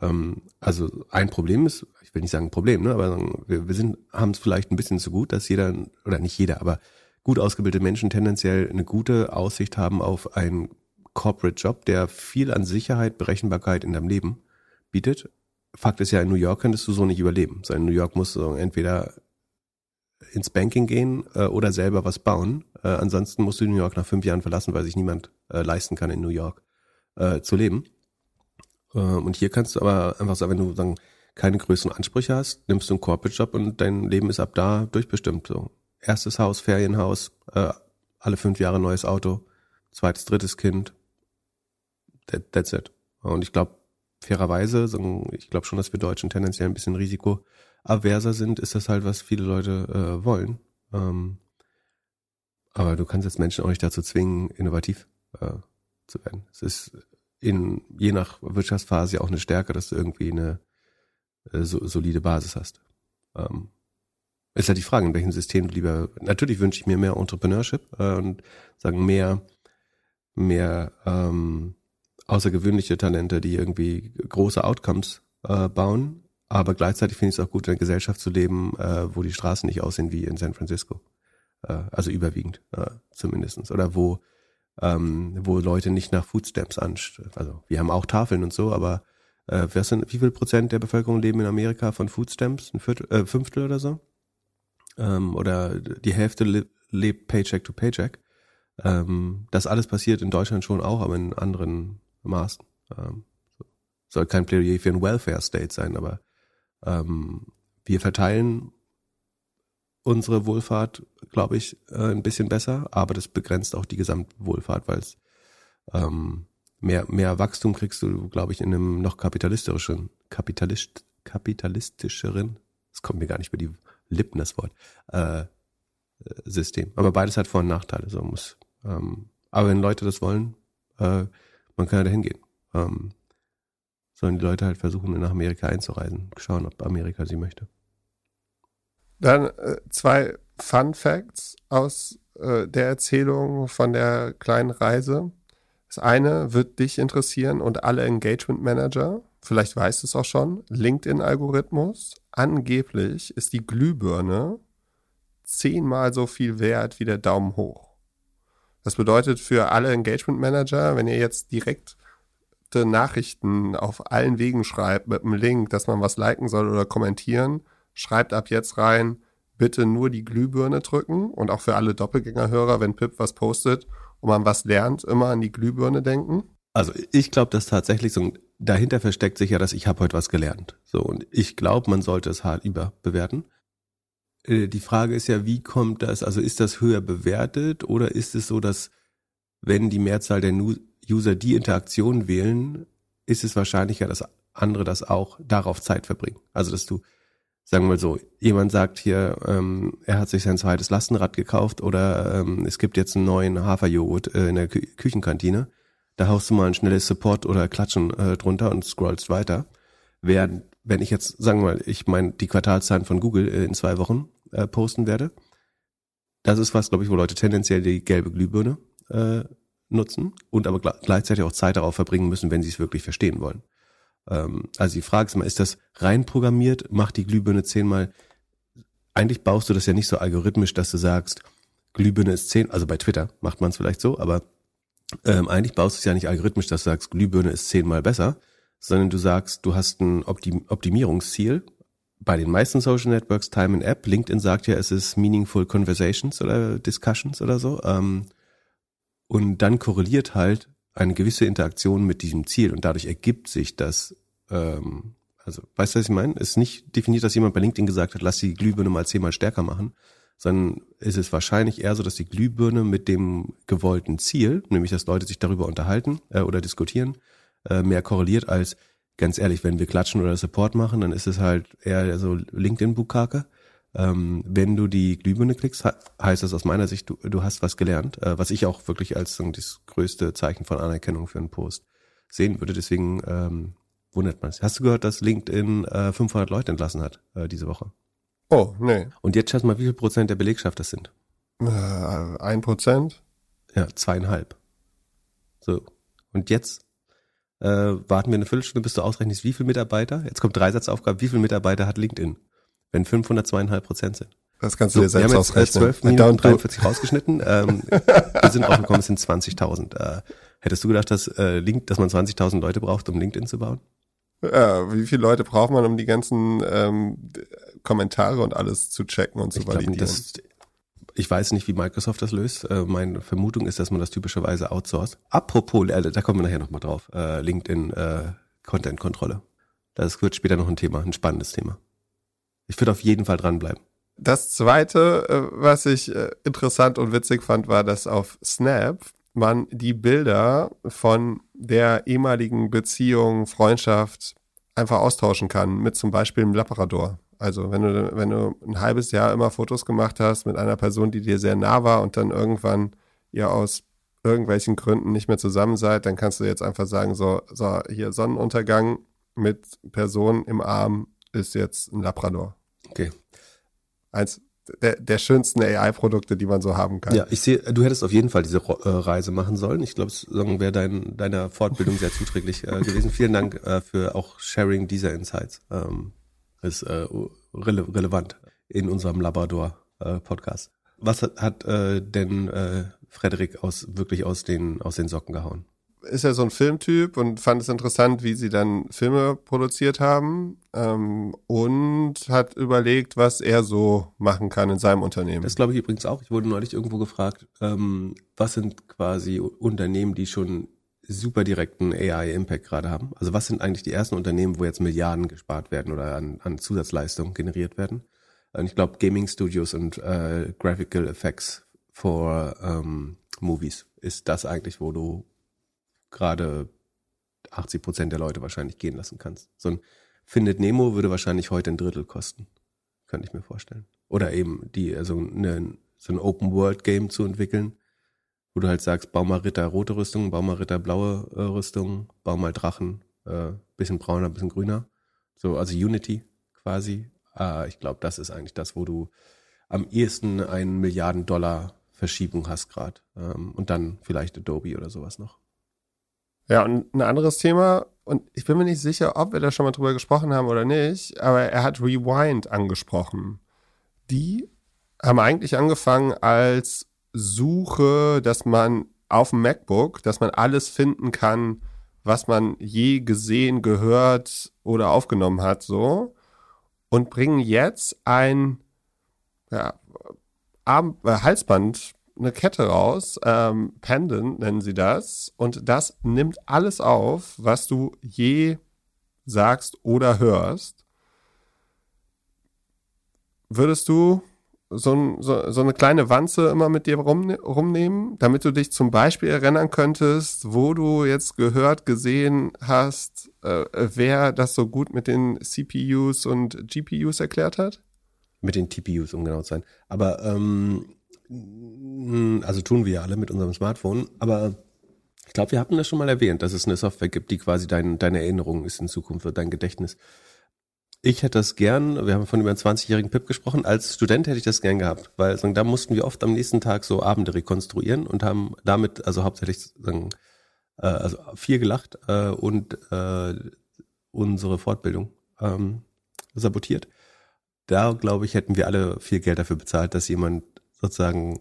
Ähm, also ein Problem ist, ich will nicht sagen Problem, ne, aber wir, wir sind haben es vielleicht ein bisschen zu gut, dass jeder oder nicht jeder, aber gut ausgebildete Menschen tendenziell eine gute Aussicht haben auf einen Corporate Job, der viel an Sicherheit, Berechenbarkeit in deinem Leben bietet. Fakt ist ja, in New York könntest du so nicht überleben. So in New York musst du entweder ins Banking gehen äh, oder selber was bauen. Äh, ansonsten musst du New York nach fünf Jahren verlassen, weil sich niemand äh, leisten kann, in New York äh, zu leben. Äh, und hier kannst du aber einfach sagen, wenn du sagen, keine größeren Ansprüche hast, nimmst du einen Corporate Job und dein Leben ist ab da durchbestimmt. So erstes Haus, Ferienhaus, äh, alle fünf Jahre neues Auto, zweites, drittes Kind. That, that's it. Und ich glaube, fairerweise, ich glaube schon, dass wir Deutschen tendenziell ein bisschen risikoaverser sind, ist das halt, was viele Leute äh, wollen. Ähm, aber du kannst jetzt Menschen auch nicht dazu zwingen, innovativ äh, zu werden. Es ist in je nach Wirtschaftsphase ja auch eine Stärke, dass du irgendwie eine so, solide Basis hast. Ähm, ist halt die Frage, in welchem System du lieber. Natürlich wünsche ich mir mehr Entrepreneurship äh, und sagen mehr mehr ähm, außergewöhnliche Talente, die irgendwie große Outcomes äh, bauen. Aber gleichzeitig finde ich es auch gut, in einer Gesellschaft zu leben, äh, wo die Straßen nicht aussehen wie in San Francisco. Äh, also überwiegend äh, zumindestens Oder wo, ähm, wo Leute nicht nach Foodstamps anstellen. Also wir haben auch Tafeln und so, aber äh, wer sind, wie viel Prozent der Bevölkerung leben in Amerika von Foodstamps? Ein Viertel, äh, Fünftel oder so? Ähm, oder die Hälfte lebt Paycheck to Paycheck. Ähm, das alles passiert in Deutschland schon auch, aber in anderen Maßen. Ähm, soll kein Plädoyer für ein Welfare State sein, aber ähm, wir verteilen unsere Wohlfahrt, glaube ich, äh, ein bisschen besser, aber das begrenzt auch die Gesamtwohlfahrt, weil es ähm, mehr, mehr Wachstum kriegst du, glaube ich, in einem noch kapitalistischeren, kapitalist, kapitalistischeren, es kommt mir gar nicht über die Lippen das Wort, äh, System. Aber beides hat Vor- und Nachteile, so muss. Ähm, aber wenn Leute das wollen, äh, man kann ja dahin gehen. Ähm, sollen die Leute halt versuchen, nach Amerika einzureisen, schauen, ob Amerika sie möchte. Dann äh, zwei Fun Facts aus äh, der Erzählung von der kleinen Reise. Das eine wird dich interessieren und alle Engagement Manager. Vielleicht weißt du es auch schon. LinkedIn-Algorithmus. Angeblich ist die Glühbirne zehnmal so viel wert wie der Daumen hoch. Das bedeutet für alle Engagement Manager, wenn ihr jetzt direkt Nachrichten auf allen Wegen schreibt mit einem Link, dass man was liken soll oder kommentieren, schreibt ab jetzt rein, bitte nur die Glühbirne drücken und auch für alle Doppelgängerhörer, wenn Pip was postet und man was lernt, immer an die Glühbirne denken. Also ich glaube, dass tatsächlich so dahinter versteckt sich ja, dass ich habe heute was gelernt. So und ich glaube, man sollte es hart überbewerten. Äh, die Frage ist ja, wie kommt das? Also ist das höher bewertet oder ist es so, dass wenn die Mehrzahl der User die Interaktion wählen, ist es wahrscheinlicher, dass andere das auch darauf Zeit verbringen. Also dass du sagen wir mal so, jemand sagt hier, ähm, er hat sich sein zweites Lastenrad gekauft oder ähm, es gibt jetzt einen neuen Haferjoghurt äh, in der Kü Küchenkantine. Da haust du mal ein schnelles Support oder Klatschen äh, drunter und scrollst weiter. Während, wenn ich jetzt, sagen wir mal, ich meine die Quartalszahlen von Google äh, in zwei Wochen äh, posten werde, das ist was, glaube ich, wo Leute tendenziell die gelbe Glühbirne äh, nutzen und aber gleichzeitig auch Zeit darauf verbringen müssen, wenn sie es wirklich verstehen wollen. Ähm, also die Frage ist mal, ist das rein programmiert? Macht die Glühbirne zehnmal? Eigentlich baust du das ja nicht so algorithmisch, dass du sagst, Glühbirne ist zehn, also bei Twitter macht man es vielleicht so, aber ähm, eigentlich baust du es ja nicht algorithmisch, dass du sagst, Glühbirne ist zehnmal besser, sondern du sagst, du hast ein Optim Optimierungsziel. Bei den meisten Social Networks, Time in App, LinkedIn sagt ja, es ist Meaningful Conversations oder Discussions oder so. Ähm, und dann korreliert halt eine gewisse Interaktion mit diesem Ziel und dadurch ergibt sich das, ähm, also weißt du, was ich meine? Es ist nicht definiert, dass jemand bei LinkedIn gesagt hat, lass die Glühbirne mal zehnmal stärker machen, sondern ist es wahrscheinlich eher so, dass die Glühbirne mit dem gewollten Ziel, nämlich dass Leute sich darüber unterhalten äh, oder diskutieren, äh, mehr korreliert als ganz ehrlich, wenn wir klatschen oder Support machen, dann ist es halt eher so LinkedIn-Bukake. Ähm, wenn du die Glühbirne klickst, heißt das aus meiner Sicht, du, du hast was gelernt, äh, was ich auch wirklich als so, das größte Zeichen von Anerkennung für einen Post sehen würde. Deswegen ähm, wundert man es. Hast du gehört, dass LinkedIn äh, 500 Leute entlassen hat äh, diese Woche? Oh, nee. Und jetzt schätzt mal, wie viel Prozent der Belegschaft das sind? Äh, ein Prozent? Ja, zweieinhalb. So. Und jetzt äh, warten wir eine Viertelstunde, bis du ausrechnest, wie viele Mitarbeiter, jetzt kommt Dreisatzaufgabe, wie viele Mitarbeiter hat LinkedIn? Wenn 500 zweieinhalb Prozent sind. Das kannst du so, dir selbst wir haben jetzt ausrechnen. 12 Minuten 43 rausgeschnitten. ähm, wir sind aufgekommen, es sind 20.000. Äh, hättest du gedacht, dass, äh, Link, dass man 20.000 Leute braucht, um LinkedIn zu bauen? Ja, wie viele Leute braucht man, um die ganzen ähm, Kommentare und alles zu checken und zu ich validieren? Glaub, das, ich weiß nicht, wie Microsoft das löst. Äh, meine Vermutung ist, dass man das typischerweise outsourced. Apropos, äh, da kommen wir nachher nochmal drauf. Äh, LinkedIn äh, Content-Kontrolle. Das wird später noch ein Thema, ein spannendes Thema. Ich würde auf jeden Fall dranbleiben. Das zweite, äh, was ich äh, interessant und witzig fand, war, dass auf Snap man die Bilder von der ehemaligen Beziehung, Freundschaft einfach austauschen kann mit zum Beispiel einem Labrador. Also wenn du, wenn du ein halbes Jahr immer Fotos gemacht hast mit einer Person, die dir sehr nah war und dann irgendwann ihr aus irgendwelchen Gründen nicht mehr zusammen seid, dann kannst du jetzt einfach sagen, so, so hier Sonnenuntergang mit Person im Arm ist jetzt ein Labrador. Okay. Eins der, der schönsten AI-Produkte, die man so haben kann. Ja, ich sehe, du hättest auf jeden Fall diese äh, Reise machen sollen. Ich glaube, es wäre dein, deiner Fortbildung sehr zuträglich äh, gewesen. Vielen Dank äh, für auch Sharing dieser Insights. Ähm, ist äh, rele relevant in unserem Labrador-Podcast. Äh, Was hat, hat äh, denn äh, Frederik aus wirklich aus den aus den Socken gehauen? Ist ja so ein Filmtyp und fand es interessant, wie sie dann Filme produziert haben ähm, und hat überlegt, was er so machen kann in seinem Unternehmen. Das glaube ich übrigens auch. Ich wurde neulich irgendwo gefragt, ähm, was sind quasi Unternehmen, die schon super direkten AI-Impact gerade haben? Also was sind eigentlich die ersten Unternehmen, wo jetzt Milliarden gespart werden oder an, an Zusatzleistungen generiert werden? Und ich glaube, Gaming Studios und äh, Graphical Effects for ähm, Movies ist das eigentlich, wo du gerade 80 Prozent der Leute wahrscheinlich gehen lassen kannst. So ein Findet Nemo würde wahrscheinlich heute ein Drittel kosten. Könnte ich mir vorstellen. Oder eben die, also eine, so ein Open-World-Game zu entwickeln, wo du halt sagst, bau mal Ritter rote Rüstung, bau mal Ritter blaue äh, Rüstung, bau mal Drachen, äh, bisschen brauner, bisschen grüner. So, also Unity quasi. Äh, ich glaube, das ist eigentlich das, wo du am ehesten einen Milliarden Dollar Verschiebung hast gerade. Ähm, und dann vielleicht Adobe oder sowas noch. Ja, und ein anderes Thema, und ich bin mir nicht sicher, ob wir da schon mal drüber gesprochen haben oder nicht, aber er hat Rewind angesprochen. Die haben eigentlich angefangen als Suche, dass man auf dem MacBook, dass man alles finden kann, was man je gesehen, gehört oder aufgenommen hat, so. Und bringen jetzt ein ja, Arm, äh, Halsband eine Kette raus, ähm, Pendant nennen sie das, und das nimmt alles auf, was du je sagst oder hörst. Würdest du so, so, so eine kleine Wanze immer mit dir rum, rumnehmen, damit du dich zum Beispiel erinnern könntest, wo du jetzt gehört, gesehen hast, äh, wer das so gut mit den CPUs und GPUs erklärt hat? Mit den TPUs, um genau zu sein. Aber ähm, also tun wir ja alle mit unserem Smartphone, aber ich glaube, wir hatten das schon mal erwähnt, dass es eine Software gibt, die quasi dein, deine Erinnerung ist in Zukunft oder dein Gedächtnis. Ich hätte das gern, wir haben von über einen 20-jährigen Pip gesprochen, als Student hätte ich das gern gehabt, weil sagen, da mussten wir oft am nächsten Tag so Abende rekonstruieren und haben damit also hauptsächlich sagen, äh, also viel gelacht äh, und äh, unsere Fortbildung ähm, sabotiert. Da, glaube ich, hätten wir alle viel Geld dafür bezahlt, dass jemand sozusagen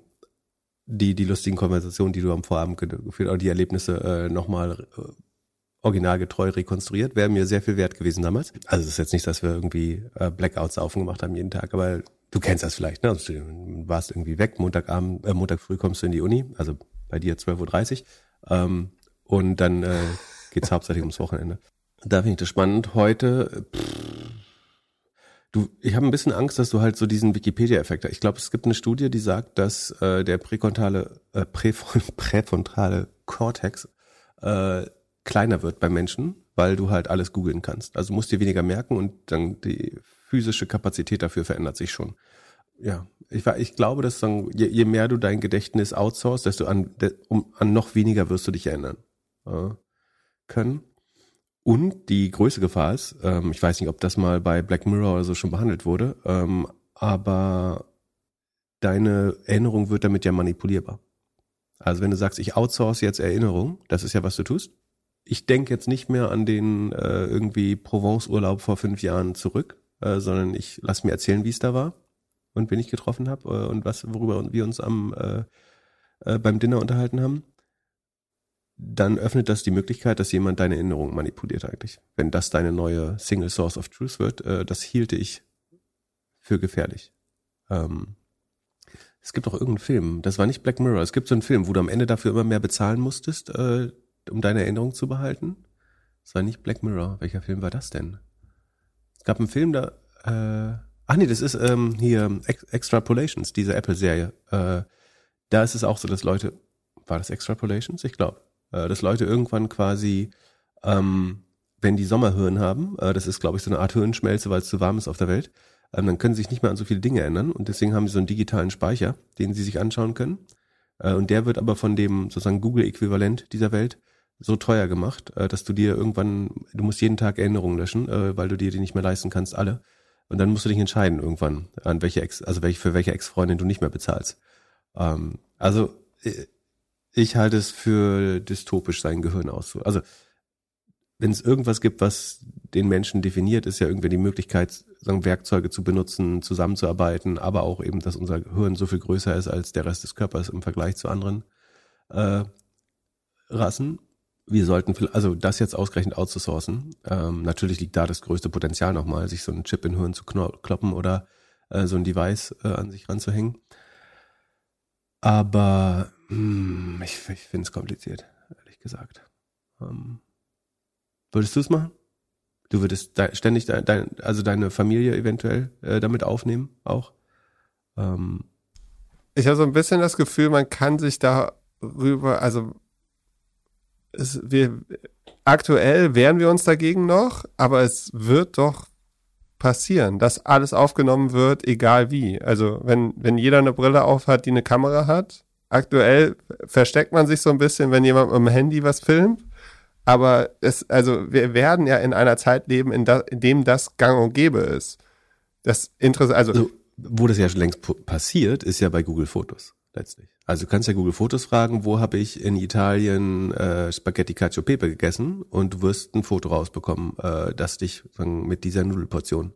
die, die lustigen Konversationen, die du am Vorabend geführt oder die Erlebnisse äh, nochmal äh, originalgetreu rekonstruiert, wäre mir sehr viel wert gewesen damals. Also es ist jetzt nicht, dass wir irgendwie äh, Blackouts saufen gemacht haben jeden Tag, aber du kennst das vielleicht, ne? Also, du warst irgendwie weg, Montagabend, äh, Montag früh kommst du in die Uni, also bei dir 12.30 Uhr ähm, und dann äh, geht's hauptsächlich ums Wochenende. Da finde ich das spannend. Heute, pff, Du, ich habe ein bisschen Angst, dass du halt so diesen Wikipedia-Effekt hast. Ich glaube, es gibt eine Studie, die sagt, dass äh, der präkontale, äh, präfrontale Cortex äh, kleiner wird bei Menschen, weil du halt alles googeln kannst. Also musst dir weniger merken und dann die physische Kapazität dafür verändert sich schon. Ja, ich, ich glaube, dass dann, je, je mehr du dein Gedächtnis outsourcest, desto an, de, um, an noch weniger wirst du dich erinnern äh, können. Und die größte Gefahr ist, ähm, ich weiß nicht, ob das mal bei Black Mirror oder so schon behandelt wurde, ähm, aber deine Erinnerung wird damit ja manipulierbar. Also wenn du sagst, ich outsource jetzt Erinnerung, das ist ja, was du tust. Ich denke jetzt nicht mehr an den äh, irgendwie Provence-Urlaub vor fünf Jahren zurück, äh, sondern ich lass mir erzählen, wie es da war und wen ich getroffen habe äh, und was, worüber wir uns am äh, äh, beim Dinner unterhalten haben dann öffnet das die Möglichkeit, dass jemand deine Erinnerungen manipuliert eigentlich. Wenn das deine neue Single Source of Truth wird, äh, das hielte ich für gefährlich. Ähm, es gibt auch irgendeinen Film, das war nicht Black Mirror, es gibt so einen Film, wo du am Ende dafür immer mehr bezahlen musstest, äh, um deine Erinnerung zu behalten. Es war nicht Black Mirror. Welcher Film war das denn? Es gab einen Film, da, äh, ach nee, das ist ähm, hier Ex Extrapolations, diese Apple-Serie. Äh, da ist es auch so, dass Leute, war das Extrapolations? Ich glaube, äh, dass Leute irgendwann quasi, ähm, wenn die Sommerhirn haben, äh, das ist glaube ich so eine Art Hirnschmelze, weil es zu warm ist auf der Welt, ähm, dann können sie sich nicht mehr an so viele Dinge ändern und deswegen haben sie so einen digitalen Speicher, den sie sich anschauen können. Äh, und der wird aber von dem sozusagen Google-Äquivalent dieser Welt so teuer gemacht, äh, dass du dir irgendwann, du musst jeden Tag Erinnerungen löschen, äh, weil du dir die nicht mehr leisten kannst, alle. Und dann musst du dich entscheiden irgendwann, an welche Ex, also welche, für welche Ex-Freundin du nicht mehr bezahlst. Ähm, also ich halte es für dystopisch, sein Gehirn auszu. Also wenn es irgendwas gibt, was den Menschen definiert, ist ja irgendwie die Möglichkeit, sagen, Werkzeuge zu benutzen, zusammenzuarbeiten, aber auch eben, dass unser Gehirn so viel größer ist als der Rest des Körpers im Vergleich zu anderen äh, Rassen. Wir sollten, also das jetzt ausgerechnet outzusourcen. Ähm, natürlich liegt da das größte Potenzial nochmal, sich so einen Chip in Hirn zu kloppen oder äh, so ein Device äh, an sich ranzuhängen. Aber hm, ich, ich finde es kompliziert, ehrlich gesagt. Ähm, würdest du es machen? Du würdest de ständig de dein, also deine Familie eventuell äh, damit aufnehmen, auch? Ähm. Ich habe so ein bisschen das Gefühl, man kann sich darüber, also es, wir, aktuell wehren wir uns dagegen noch, aber es wird doch passieren, dass alles aufgenommen wird, egal wie. Also wenn, wenn jeder eine Brille aufhat, die eine Kamera hat, aktuell versteckt man sich so ein bisschen, wenn jemand mit dem Handy was filmt. Aber es, also wir werden ja in einer Zeit leben, in, da, in dem das gang und gäbe ist. Das Interesse, also, also wo das ja schon längst passiert, ist ja bei Google Fotos letztlich. Also du kannst ja Google Fotos fragen, wo habe ich in Italien äh, Spaghetti Cacio Pepe gegessen und du wirst ein Foto rausbekommen, äh, das dich sagen, mit dieser Nudelportion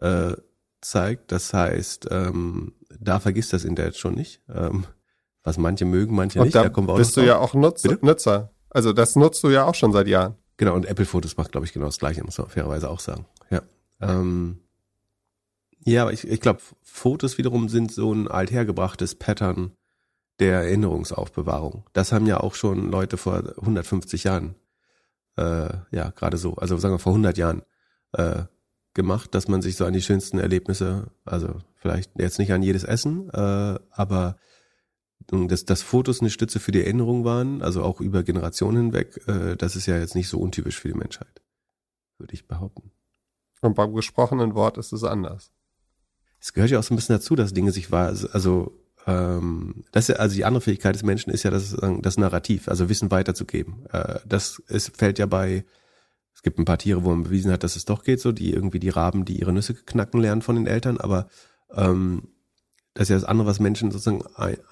äh, zeigt. Das heißt, ähm, da vergisst das Internet schon nicht. Ähm, was manche mögen, manche und nicht. Da, da kommen wir auch bist du ja auch Nutzer, Nutzer. Also das nutzt du ja auch schon seit Jahren. Genau, und Apple Fotos macht, glaube ich, genau das Gleiche, muss man fairerweise auch sagen. Ja. Ähm, ja, aber ich, ich glaube, Fotos wiederum sind so ein althergebrachtes Pattern der Erinnerungsaufbewahrung. Das haben ja auch schon Leute vor 150 Jahren, äh, ja, gerade so, also sagen wir vor 100 Jahren, äh, gemacht, dass man sich so an die schönsten Erlebnisse, also vielleicht jetzt nicht an jedes Essen, äh, aber dass, dass Fotos eine Stütze für die Erinnerung waren, also auch über Generationen hinweg, äh, das ist ja jetzt nicht so untypisch für die Menschheit, würde ich behaupten. Und beim gesprochenen Wort ist es anders. Es gehört ja auch so ein bisschen dazu, dass Dinge sich wahr, also ähm, das ist ja, also die andere Fähigkeit des Menschen ist ja das, das Narrativ, also Wissen weiterzugeben. Äh, das ist, fällt ja bei, es gibt ein paar Tiere, wo man bewiesen hat, dass es doch geht, so die irgendwie die Raben, die ihre Nüsse knacken lernen von den Eltern, aber ähm, das ist ja das andere, was Menschen sozusagen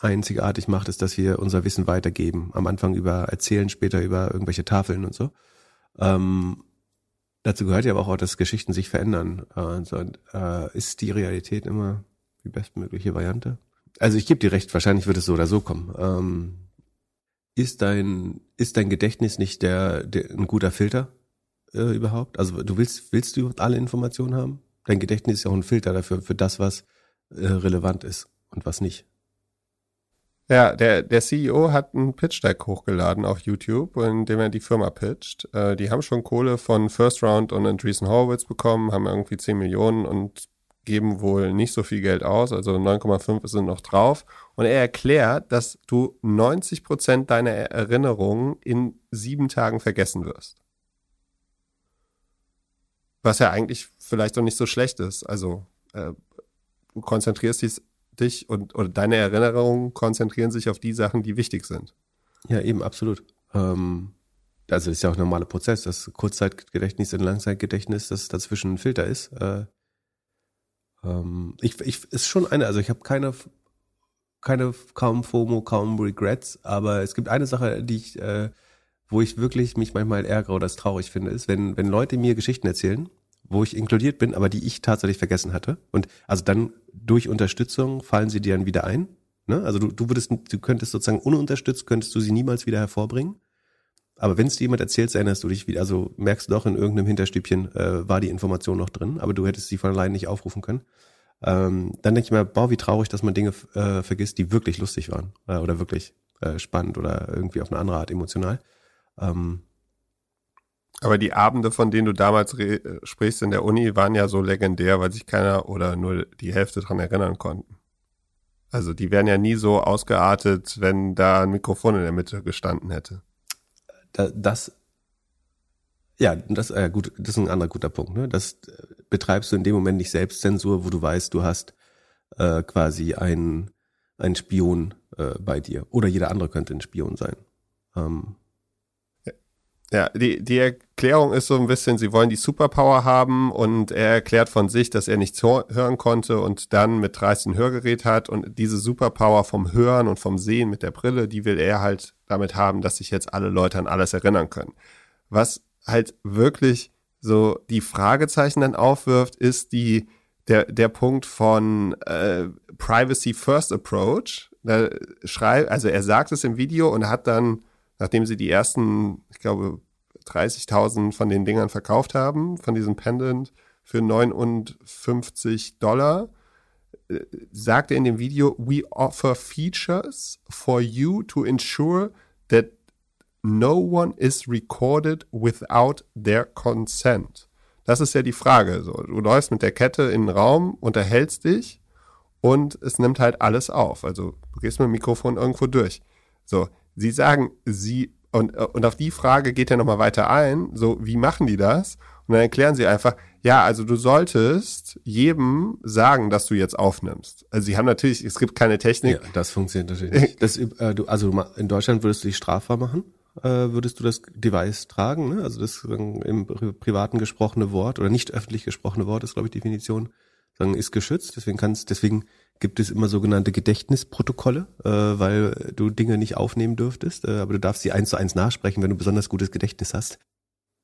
einzigartig macht, ist, dass wir unser Wissen weitergeben. Am Anfang über Erzählen, später über irgendwelche Tafeln und so. Ähm, dazu gehört ja aber auch, dass Geschichten sich verändern. Äh, so, äh, ist die Realität immer die bestmögliche Variante? Also ich gebe dir recht, wahrscheinlich wird es so oder so kommen. Ähm, ist dein ist dein Gedächtnis nicht der, der ein guter Filter äh, überhaupt? Also du willst willst du alle Informationen haben? Dein Gedächtnis ist ja auch ein Filter dafür für das, was äh, relevant ist und was nicht. Ja, der, der CEO hat einen Pitch-Deck hochgeladen auf YouTube, in dem er die Firma pitcht. Äh, die haben schon Kohle von First Round und Andreessen Horowitz bekommen, haben irgendwie 10 Millionen und geben wohl nicht so viel Geld aus, also 9,5 sind noch drauf. Und er erklärt, dass du 90 Prozent deiner Erinnerungen in sieben Tagen vergessen wirst. Was ja eigentlich vielleicht auch nicht so schlecht ist. Also äh, du konzentrierst dich und oder deine Erinnerungen konzentrieren sich auf die Sachen, die wichtig sind. Ja, eben, absolut. Ähm, also ist ja auch ein normaler Prozess, dass Kurzzeitgedächtnis und Langzeitgedächtnis, dass dazwischen ein Filter ist. Äh, ähm, ich, ich ist schon eine, also ich habe keine keine kaum FOMO, kaum Regrets, aber es gibt eine Sache, die ich, äh, wo ich wirklich mich manchmal ärgere oder es traurig finde, ist, wenn, wenn Leute mir Geschichten erzählen wo ich inkludiert bin, aber die ich tatsächlich vergessen hatte. Und also dann durch Unterstützung fallen sie dir dann wieder ein. Ne? Also du, du würdest, du könntest sozusagen ununterstützt, könntest du sie niemals wieder hervorbringen. Aber wenn es dir jemand erzählt, erinnerst du dich wieder, also merkst du doch in irgendeinem Hinterstübchen äh, war die Information noch drin, aber du hättest sie von allein nicht aufrufen können. Ähm, dann denke ich mir, boah, wie traurig, dass man Dinge äh, vergisst, die wirklich lustig waren äh, oder wirklich äh, spannend oder irgendwie auf eine andere Art emotional. Ähm, Aber die Abende, von denen du damals sprichst in der Uni, waren ja so legendär, weil sich keiner oder nur die Hälfte dran erinnern konnten. Also die wären ja nie so ausgeartet, wenn da ein Mikrofon in der Mitte gestanden hätte. Das, ja, das, äh, gut, das ist ein anderer guter Punkt. Ne? Das äh, betreibst du in dem Moment nicht Selbstzensur, wo du weißt, du hast äh, quasi einen, einen Spion äh, bei dir. Oder jeder andere könnte ein Spion sein. Ähm, ja, die, die Erklärung ist so ein bisschen, sie wollen die Superpower haben und er erklärt von sich, dass er nichts hören konnte und dann mit 13 Hörgerät hat und diese Superpower vom Hören und vom Sehen mit der Brille, die will er halt damit haben, dass sich jetzt alle Leute an alles erinnern können. Was halt wirklich so die Fragezeichen dann aufwirft, ist die, der, der Punkt von äh, Privacy First Approach. Da schreibt, also er sagt es im Video und hat dann nachdem sie die ersten, ich glaube, 30.000 von den Dingern verkauft haben, von diesem Pendant für 59 Dollar, äh, sagt er in dem Video, we offer features for you to ensure that no one is recorded without their consent. Das ist ja die Frage. So, du läufst mit der Kette in den Raum, unterhältst dich und es nimmt halt alles auf. Also du gehst mit dem Mikrofon irgendwo durch. So, Sie sagen, sie, und, und auf die Frage geht er nochmal weiter ein, so, wie machen die das? Und dann erklären sie einfach, ja, also du solltest jedem sagen, dass du jetzt aufnimmst. Also sie haben natürlich, es gibt keine Technik. Ja, das funktioniert natürlich nicht. Das, äh, du, also in Deutschland würdest du dich strafbar machen, äh, würdest du das Device tragen, ne? also das im privaten gesprochene Wort oder nicht öffentlich gesprochene Wort ist, glaube ich, Definition, sagen, ist geschützt. Deswegen kannst, deswegen gibt es immer sogenannte Gedächtnisprotokolle, äh, weil du Dinge nicht aufnehmen dürftest, äh, aber du darfst sie eins zu eins nachsprechen, wenn du besonders gutes Gedächtnis hast.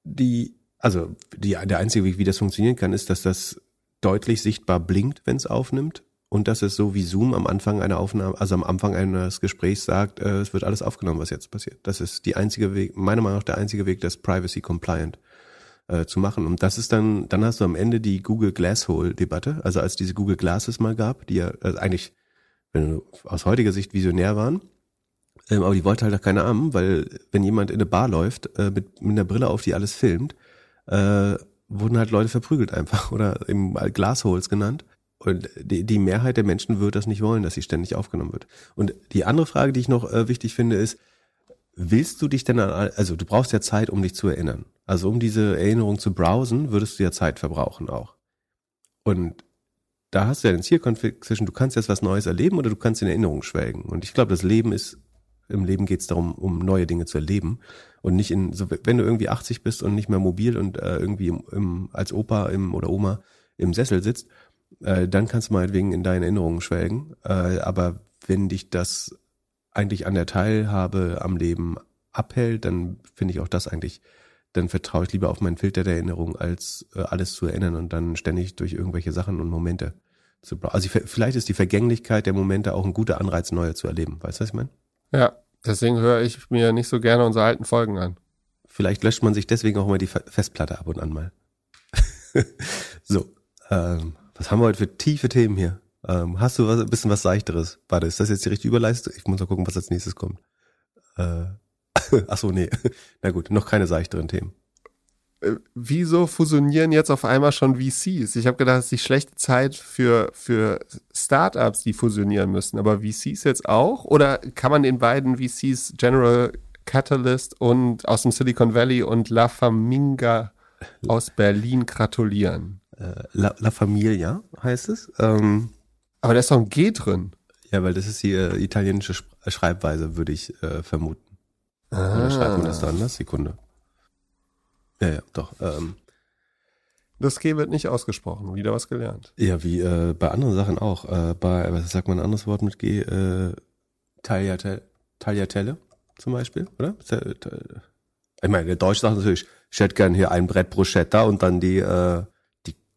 Die, also die, der einzige Weg, wie das funktionieren kann, ist, dass das deutlich sichtbar blinkt, wenn es aufnimmt und dass es so wie Zoom am Anfang einer Aufnahme, also am Anfang eines Gesprächs sagt, äh, es wird alles aufgenommen, was jetzt passiert. Das ist die einzige Weg, meiner Meinung nach der einzige Weg, das Privacy Compliant äh, zu machen. Und das ist dann, dann hast du am Ende die Google Glasshole-Debatte, also als diese Google Glasses mal gab, die ja also eigentlich, wenn du aus heutiger Sicht visionär waren, ähm, aber die wollte halt auch keiner haben, weil wenn jemand in eine Bar läuft äh, mit, mit einer Brille auf, die alles filmt, äh, wurden halt Leute verprügelt einfach oder eben Glasholes genannt. Und die, die Mehrheit der Menschen wird das nicht wollen, dass sie ständig aufgenommen wird. Und die andere Frage, die ich noch äh, wichtig finde, ist, willst du dich denn an, also du brauchst ja Zeit, um dich zu erinnern. Also um diese Erinnerung zu browsen, würdest du ja Zeit verbrauchen auch. Und da hast du ja den Zielkonflikt zwischen, du kannst jetzt was Neues erleben oder du kannst in Erinnerung schwelgen. Und ich glaube, das Leben ist, im Leben geht es darum, um neue Dinge zu erleben. Und nicht in, so, wenn du irgendwie 80 bist und nicht mehr mobil und äh, irgendwie im, im, als Opa im, oder Oma im Sessel sitzt, äh, dann kannst du meinetwegen in deine Erinnerungen schwelgen. Äh, aber wenn dich das eigentlich an der Teilhabe am Leben abhält, dann finde ich auch das eigentlich, dann vertraue ich lieber auf meinen Filter der Erinnerung, als äh, alles zu erinnern und dann ständig durch irgendwelche Sachen und Momente zu Also ich, vielleicht ist die Vergänglichkeit der Momente auch ein guter Anreiz, neue zu erleben. Weißt du, was ich meine? Ja, deswegen höre ich mir nicht so gerne unsere alten Folgen an. Vielleicht löscht man sich deswegen auch mal die Festplatte ab und an mal. so, ähm, was haben wir heute für tiefe Themen hier? Ähm, hast du was, ein bisschen was Seichteres? Warte, ist das jetzt die richtige Überleistung? Ich muss mal gucken, was als nächstes kommt. Äh, ach so, nee. Na gut, noch keine seichteren Themen. Äh, wieso fusionieren jetzt auf einmal schon VCs? Ich habe gedacht, es ist die schlechte Zeit für, für Startups, die fusionieren müssen. Aber VCs jetzt auch? Oder kann man den beiden VCs General Catalyst und aus dem Silicon Valley und La Faminga aus Berlin gratulieren? Äh, La, La Familia heißt es. Ähm, aber da ist doch ein G drin. Ja, weil das ist die äh, italienische äh, Schreibweise, würde ich äh, vermuten. Ah. Oder schreibt man das da anders? Sekunde. Ja, ja, doch. Ähm, das G wird nicht ausgesprochen. Wieder was gelernt. Ja, wie äh, bei anderen Sachen auch. Äh, bei, was sagt man ein anderes Wort mit G? Äh, Tagliatelle, Tagliatelle zum Beispiel, oder? Ich meine, der Deutsch sagt natürlich, ich hätte gern hier ein Brett Bruschetta und dann die äh,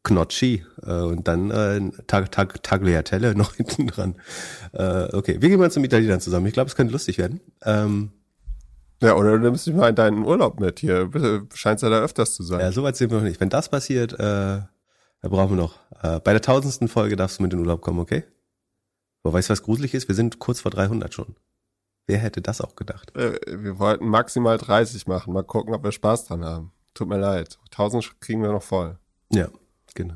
Gnocchi äh, und dann äh, Tag, Tag, Tagliatelle noch hinten dran. Äh, okay, wir gehen mal zum Italiener zusammen. Ich glaube, es könnte lustig werden. Ähm, ja, oder du nimmst dich mal in deinen Urlaub mit hier. Scheint ja da öfters zu sein. Ja, soweit sind wir noch nicht. Wenn das passiert, äh, da brauchen wir noch. Äh, bei der tausendsten Folge darfst du mit in den Urlaub kommen, okay? Aber weißt du, was gruselig ist? Wir sind kurz vor 300 schon. Wer hätte das auch gedacht? Äh, wir wollten maximal 30 machen. Mal gucken, ob wir Spaß dran haben. Tut mir leid. 1000 kriegen wir noch voll. Ja, genau.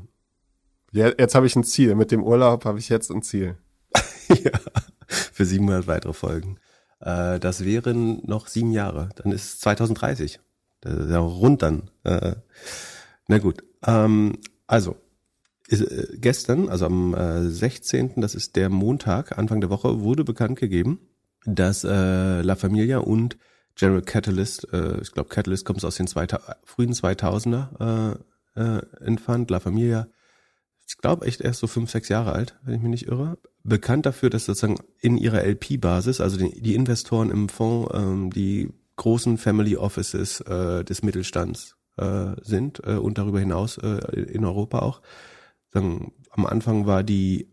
Ja, jetzt habe ich ein Ziel. Mit dem Urlaub habe ich jetzt ein Ziel. ja, für 700 weitere Folgen. Äh, das wären noch sieben Jahre. Dann ist es 2030. Das ist ja rund dann. Äh, na gut. Ähm, also, ist, äh, gestern, also am äh, 16., das ist der Montag, Anfang der Woche, wurde bekannt gegeben, dass äh, La Familia und General Catalyst, äh, ich glaube Catalyst kommt aus den zweita frühen 2000er äh, äh, entfernt, La Familia, ich glaube echt erst so fünf, sechs Jahre alt, wenn ich mich nicht irre, bekannt dafür, dass sozusagen in ihrer LP-Basis, also die, die, Investoren im Fonds, ähm, die großen Family Offices äh, des Mittelstands äh, sind äh, und darüber hinaus äh, in Europa auch. Sagen, am Anfang war die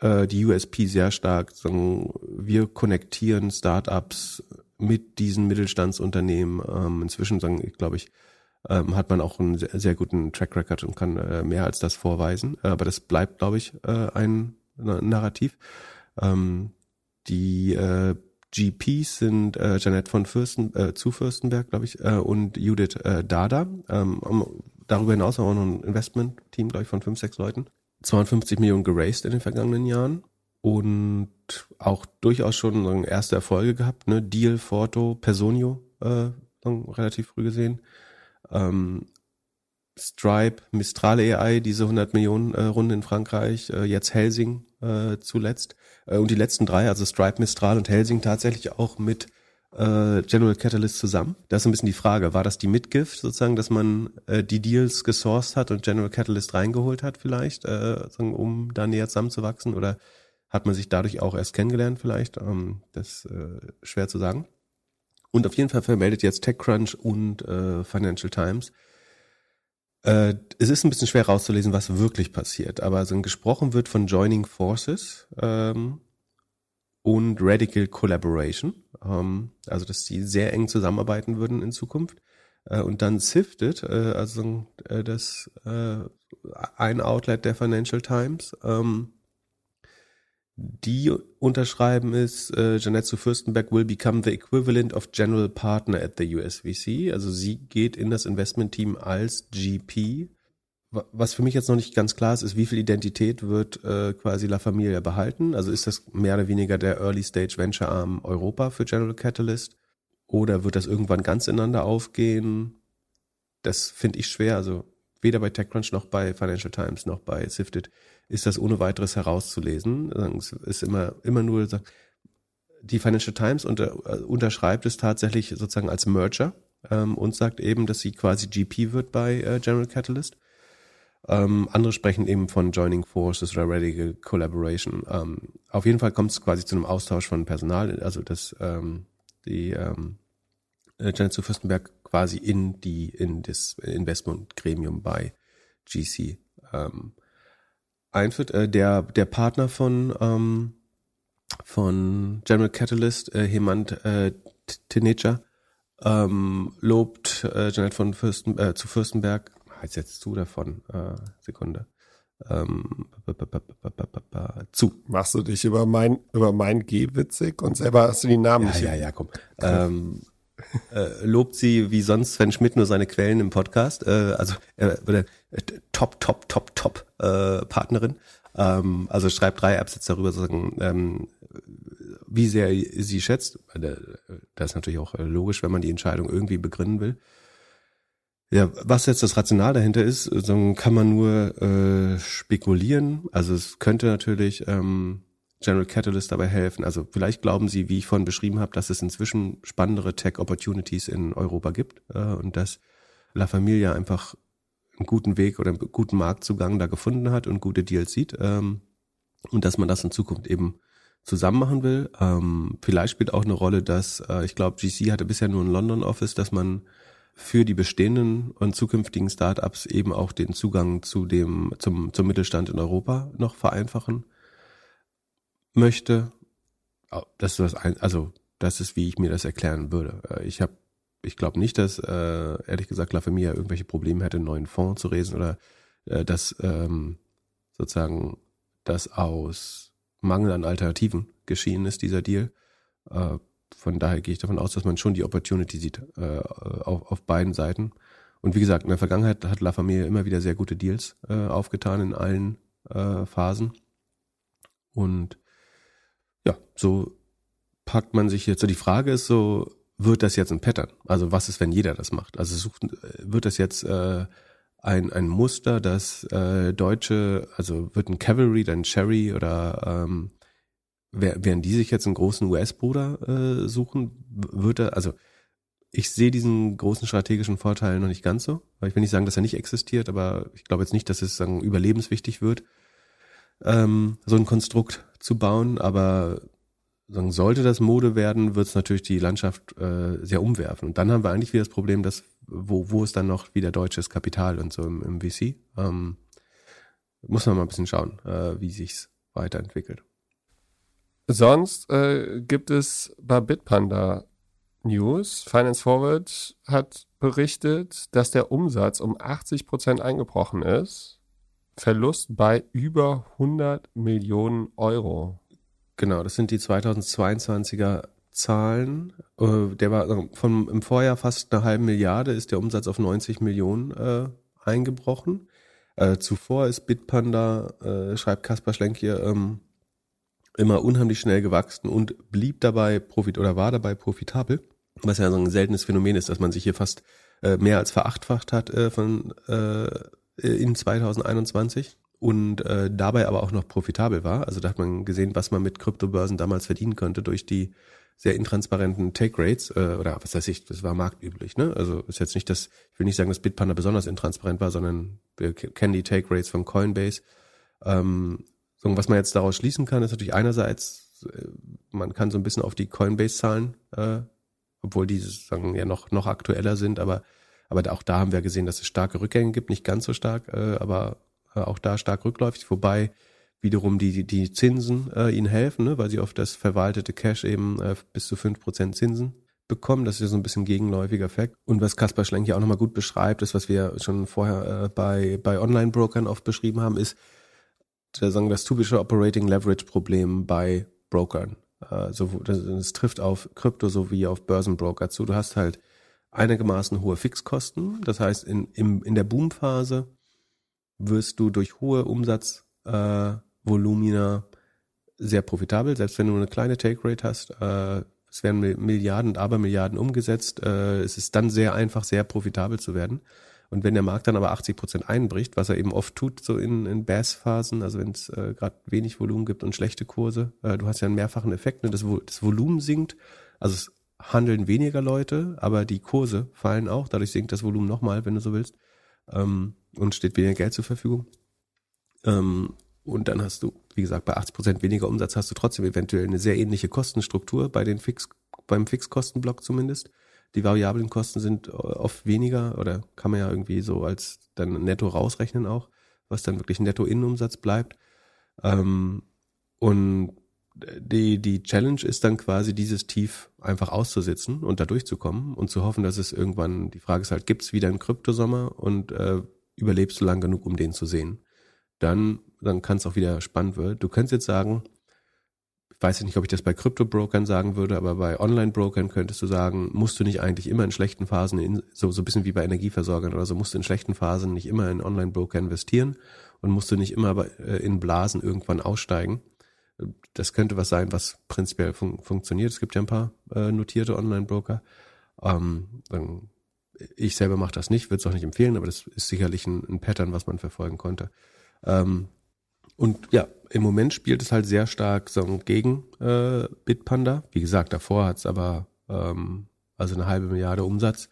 äh, die USP sehr stark. Sagen, wir konnektieren Startups mit diesen Mittelstandsunternehmen. Ähm, inzwischen, sagen, ich glaube ich, ähm, hat man auch einen sehr, sehr guten Track Record und kann äh, mehr als das vorweisen. Äh, aber das bleibt, glaube ich, äh, ein Narrativ. Ähm, die äh, GPs sind äh, Janette von Fürsten, äh, zu Fürstenberg, glaube ich, äh, und Judith äh, Dada. Ähm, darüber hinaus auch noch ein Investment-Team, glaube ich, von fünf, sechs Leuten. 250 Millionen geraced in den vergangenen Jahren und auch durchaus schon erste Erfolge gehabt. Ne? Deal, Forto, Personio äh, relativ früh gesehen. Ähm, Stripe, Mistral AI, diese 100 Millionen äh, Runde in Frankreich, äh, jetzt Helsing äh, zuletzt. Äh, und die letzten drei, also Stripe, Mistral und Helsing tatsächlich auch mit äh, General Catalyst zusammen. Das ist ein bisschen die Frage, war das die Mitgift sozusagen, dass man äh, die Deals gesourced hat und General Catalyst reingeholt hat vielleicht, äh, um da näher zusammenzuwachsen oder hat man sich dadurch auch erst kennengelernt vielleicht? Ähm, das ist äh, schwer zu sagen. Und auf jeden Fall vermeldet jetzt TechCrunch und äh, Financial Times, äh, es ist ein bisschen schwer rauszulesen, was wirklich passiert, aber so gesprochen wird von Joining Forces ähm, und Radical Collaboration, ähm, also dass die sehr eng zusammenarbeiten würden in Zukunft. Äh, und dann Sifted, äh, also äh, das äh, ein Outlet der Financial Times, ähm, die unterschreiben ist, äh, Janetsu Fürstenberg will become the equivalent of general partner at the USVC. Also sie geht in das Investment-Team als GP. Was für mich jetzt noch nicht ganz klar ist, ist, wie viel Identität wird äh, quasi La Familia behalten? Also ist das mehr oder weniger der Early Stage Venture Arm Europa für General Catalyst? Oder wird das irgendwann ganz ineinander aufgehen? Das finde ich schwer. Also weder bei TechCrunch noch bei Financial Times noch bei Sifted ist das ohne weiteres herauszulesen. Es ist immer, immer nur, die Financial Times unter, äh, unterschreibt es tatsächlich sozusagen als Merger ähm, und sagt eben, dass sie quasi GP wird bei äh, General Catalyst. Ähm, andere sprechen eben von Joining Forces oder Radical Collaboration. Ähm, auf jeden Fall kommt es quasi zu einem Austausch von Personal, also dass ähm, die ähm, äh, Janet zu Fürstenberg quasi in die in das Investmentgremium bei GC ähm, einführt. Äh, der, der Partner von, ähm, von General Catalyst, äh, Hemant äh, Tenecha, ähm, lobt äh, Janet von Fürsten, äh, zu Fürstenberg, heißt jetzt zu davon, äh, Sekunde, ähm, zu. Machst du dich über mein, über mein G witzig und selber hast du die Namen ja, nicht. Ja, ja, komm. Ähm, äh, lobt sie wie sonst Sven Schmidt nur seine Quellen im Podcast. Äh, also äh, top, top, top, top äh, Partnerin. Ähm, also schreibt drei Absätze darüber, sagen, ähm, wie sehr sie schätzt. Äh, das ist natürlich auch äh, logisch, wenn man die Entscheidung irgendwie begründen will. Ja, was jetzt das Rational dahinter ist, so kann man nur äh, spekulieren. Also es könnte natürlich ähm, General Catalyst dabei helfen. Also vielleicht glauben Sie, wie ich vorhin beschrieben habe, dass es inzwischen spannendere Tech-Opportunities in Europa gibt äh, und dass La Familia einfach einen guten Weg oder einen guten Marktzugang da gefunden hat und gute Deals sieht ähm, und dass man das in Zukunft eben zusammen machen will. Ähm, vielleicht spielt auch eine Rolle, dass äh, ich glaube, GC hatte bisher nur ein London Office, dass man für die bestehenden und zukünftigen Startups eben auch den Zugang zu dem zum zum Mittelstand in Europa noch vereinfachen möchte. Das ist das ein, also das ist, wie ich mir das erklären würde. Äh, ich habe, ich glaube nicht, dass äh, ehrlich gesagt La Familia irgendwelche Probleme hätte, einen neuen Fonds zu lesen oder äh, dass ähm, sozusagen das aus Mangel an Alternativen geschehen ist, dieser Deal. Äh, von daher gehe ich davon aus, dass man schon die Opportunity sieht äh, auf, auf beiden Seiten und wie gesagt, in der Vergangenheit hat La Familia immer wieder sehr gute Deals äh, aufgetan in allen äh, Phasen. Und ja, so packt man sich jetzt, so die Frage ist so, wird das jetzt ein Pattern? Also was ist, wenn jeder das macht? Also sucht, wird das jetzt äh, ein, ein Muster, dass äh, Deutsche, also wird ein Cavalry, dann Cherry oder ähm, werden die sich jetzt einen großen US-Bruder äh, suchen? Wird er, also ich sehe diesen großen strategischen Vorteil noch nicht ganz so. Ich will nicht sagen, dass er nicht existiert, aber ich glaube jetzt nicht, dass es sagen, überlebenswichtig wird, ähm, so ein Konstrukt zu bauen. Aber sagen, sollte das Mode werden, wird es natürlich die Landschaft äh, sehr umwerfen. Und dann haben wir eigentlich wieder das Problem, dass wo, wo ist dann noch wieder deutsches Kapital und so im, im VC? Ähm, muss man mal ein bisschen schauen, äh, wie sich's weiterentwickelt. Sonst äh, gibt es bei Bitpanda News. Finance Forward hat berichtet, dass der Umsatz um 80 Prozent eingebrochen ist. Verlust bei über 100 Millionen Euro. Genau, das sind die 2022er Zahlen. Äh, der war also von im Vorjahr fast eine halbe Milliarde, ist der Umsatz auf 90 Millionen äh, eingebrochen. Äh, zuvor ist Bitpanda, äh, schreibt Kaspar Schlenk hier, ähm, immer unheimlich schnell gewachsen und blieb dabei profit oder war dabei profitabel, was ja so ein seltenes Phänomen ist, dass man sich hier fast äh, mehr als verachtfacht hat äh, von äh, in 2021 und äh, dabei aber auch noch profitabel war. Also da hat man gesehen, was man mit Kryptobörsen damals verdienen konnte durch die sehr intransparenten Take Rates äh, oder was weiß ich, das war marktüblich. Ne? Also ist jetzt nicht, dass ich will nicht sagen, dass Bitpanda besonders intransparent war, sondern wir kennen die Take Rates von Coinbase. Ähm, so, was man jetzt daraus schließen kann, ist natürlich einerseits, äh, man kann so ein bisschen auf die Coinbase-Zahlen, äh, obwohl die sagen ja noch noch aktueller sind, aber aber auch da haben wir gesehen, dass es starke Rückgänge gibt, nicht ganz so stark, äh, aber äh, auch da stark rückläufig, wobei wiederum die, die Zinsen äh, ihnen helfen, ne, weil sie auf das verwaltete Cash eben äh, bis zu fünf Prozent Zinsen bekommen. Das ist ja so ein bisschen gegenläufiger Effekt. Und was Kaspar Schlenk hier auch nochmal gut beschreibt, ist, was wir schon vorher äh, bei, bei Online-Brokern oft beschrieben haben, ist sagen, das typische Operating Leverage-Problem bei Brokern. Äh, so, das, das trifft auf Krypto sowie auf Börsenbroker zu. Du hast halt einigermaßen hohe Fixkosten. Das heißt, in, im, in der Boomphase wirst du durch hohe Umsatz äh, sehr profitabel, selbst wenn du eine kleine Take Rate hast. Äh, es werden Milliarden und Abermilliarden umgesetzt. Äh, es ist dann sehr einfach, sehr profitabel zu werden. Und wenn der Markt dann aber 80 Prozent einbricht, was er eben oft tut, so in, in Bass-Phasen, also wenn es äh, gerade wenig Volumen gibt und schlechte Kurse, äh, du hast ja einen mehrfachen Effekt, ne? das Volumen sinkt, also es handeln weniger Leute, aber die Kurse fallen auch, dadurch sinkt das Volumen nochmal, wenn du so willst, ähm, und steht weniger Geld zur Verfügung. Ähm, und dann hast du, wie gesagt, bei 80 Prozent weniger Umsatz hast du trotzdem eventuell eine sehr ähnliche Kostenstruktur bei den Fix, beim Fixkostenblock zumindest. Die variablen Kosten sind oft weniger oder kann man ja irgendwie so als dann netto rausrechnen auch, was dann wirklich netto Innenumsatz bleibt. Ähm, und die, die Challenge ist dann quasi dieses Tief einfach auszusitzen und da durchzukommen und zu hoffen, dass es irgendwann, die Frage ist halt, gibt es wieder einen Kryptosommer und äh, überlebst du lang genug, um den zu sehen? dann, dann kann es auch wieder spannend werden. Du könntest jetzt sagen, ich weiß nicht, ob ich das bei Krypto-Brokern sagen würde, aber bei Online-Brokern könntest du sagen, musst du nicht eigentlich immer in schlechten Phasen, in, so, so ein bisschen wie bei Energieversorgern oder so, musst du in schlechten Phasen nicht immer in Online-Broker investieren und musst du nicht immer äh, in Blasen irgendwann aussteigen. Das könnte was sein, was prinzipiell fun funktioniert. Es gibt ja ein paar äh, notierte Online-Broker. Ähm, ich selber mache das nicht, würde es auch nicht empfehlen, aber das ist sicherlich ein, ein Pattern, was man verfolgen konnte. Ähm, und ja, im Moment spielt es halt sehr stark so gegen äh, Bitpanda. Wie gesagt, davor hat es aber ähm, also eine halbe Milliarde Umsatz.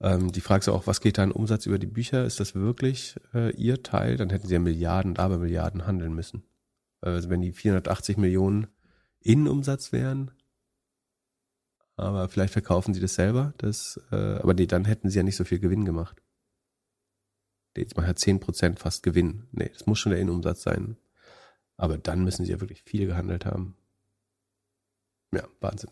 Ähm, die Frage ist auch, was geht da an Umsatz über die Bücher? Ist das wirklich äh, ihr Teil? Dann hätten sie ja Milliarden und Abermilliarden handeln müssen. Also wenn die 480 Millionen Innenumsatz wären, aber vielleicht verkaufen sie das selber, das, äh, aber nee, dann hätten sie ja nicht so viel Gewinn gemacht jetzt mal ja 10% fast Gewinn. Nee, das muss schon der Innenumsatz sein. Aber dann müssen sie ja wirklich viel gehandelt haben. Ja, Wahnsinn.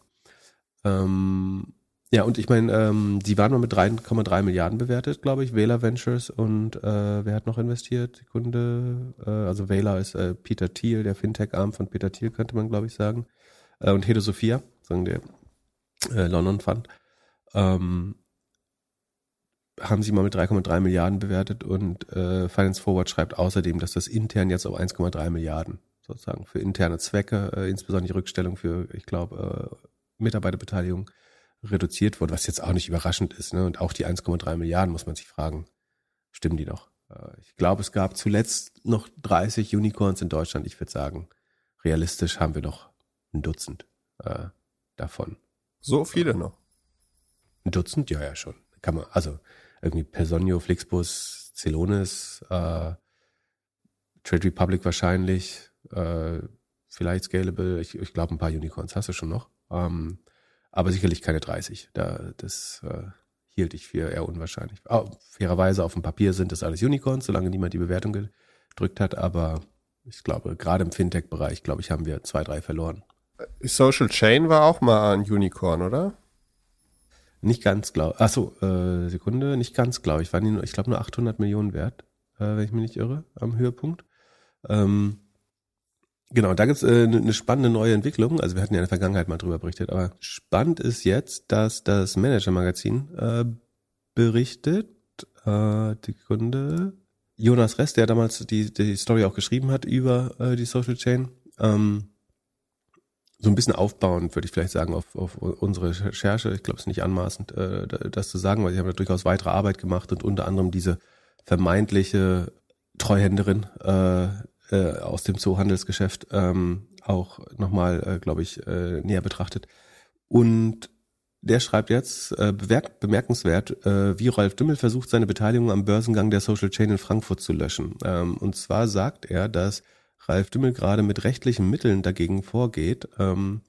Ähm, ja, und ich meine, ähm, die waren mal mit 3,3 Milliarden bewertet, glaube ich, Wähler Ventures und äh, wer hat noch investiert? Kunde, äh, also Wähler ist äh, Peter Thiel, der Fintech-Arm von Peter Thiel, könnte man, glaube ich, sagen. Äh, und Hedo Sophia, sagen der äh, London Fund. Ähm, haben sie mal mit 3,3 Milliarden bewertet und äh, Finance Forward schreibt außerdem, dass das intern jetzt auf 1,3 Milliarden sozusagen für interne Zwecke, äh, insbesondere die Rückstellung für, ich glaube, äh, Mitarbeiterbeteiligung reduziert wurde, was jetzt auch nicht überraschend ist. Ne? Und auch die 1,3 Milliarden muss man sich fragen, stimmen die noch? Äh, ich glaube, es gab zuletzt noch 30 Unicorns in Deutschland. Ich würde sagen, realistisch haben wir noch ein Dutzend äh, davon. So viele noch. Ein Dutzend? Ja, ja, schon. Kann man, also irgendwie Personio, Flixbus, Celonis, äh, Trade Republic wahrscheinlich, äh, vielleicht Scalable. Ich, ich glaube, ein paar Unicorns hast du schon noch. Ähm, aber sicherlich keine 30. Da, das äh, hielt ich für eher unwahrscheinlich. Oh, fairerweise auf dem Papier sind das alles Unicorns, solange niemand die Bewertung gedrückt hat, aber ich glaube, gerade im Fintech-Bereich, glaube ich, haben wir zwei, drei verloren. Social Chain war auch mal ein Unicorn, oder? Nicht ganz, glaube Achso, äh, Sekunde, nicht ganz, glaube ich. Waren die nur, ich glaube, nur 800 Millionen wert, äh, wenn ich mich nicht irre, am Höhepunkt. Ähm, genau, da gibt's äh, eine spannende neue Entwicklung. Also wir hatten ja in der Vergangenheit mal drüber berichtet, aber spannend ist jetzt, dass das Manager-Magazin äh, berichtet, äh, die Kunde, Jonas Rest, der damals die, die Story auch geschrieben hat über äh, die Social Chain, ähm, so ein bisschen aufbauend, würde ich vielleicht sagen, auf, auf unsere Recherche. Ich glaube, es ist nicht anmaßend, äh, das zu sagen, weil sie haben da durchaus weitere Arbeit gemacht und unter anderem diese vermeintliche Treuhänderin äh, äh, aus dem Zoohandelsgeschäft ähm, auch nochmal, äh, glaube ich, äh, näher betrachtet. Und der schreibt jetzt, äh, bemerkenswert, äh, wie Rolf Dümmel versucht, seine Beteiligung am Börsengang der Social Chain in Frankfurt zu löschen. Ähm, und zwar sagt er, dass Ralf Dümmel gerade mit rechtlichen Mitteln dagegen vorgeht ähm,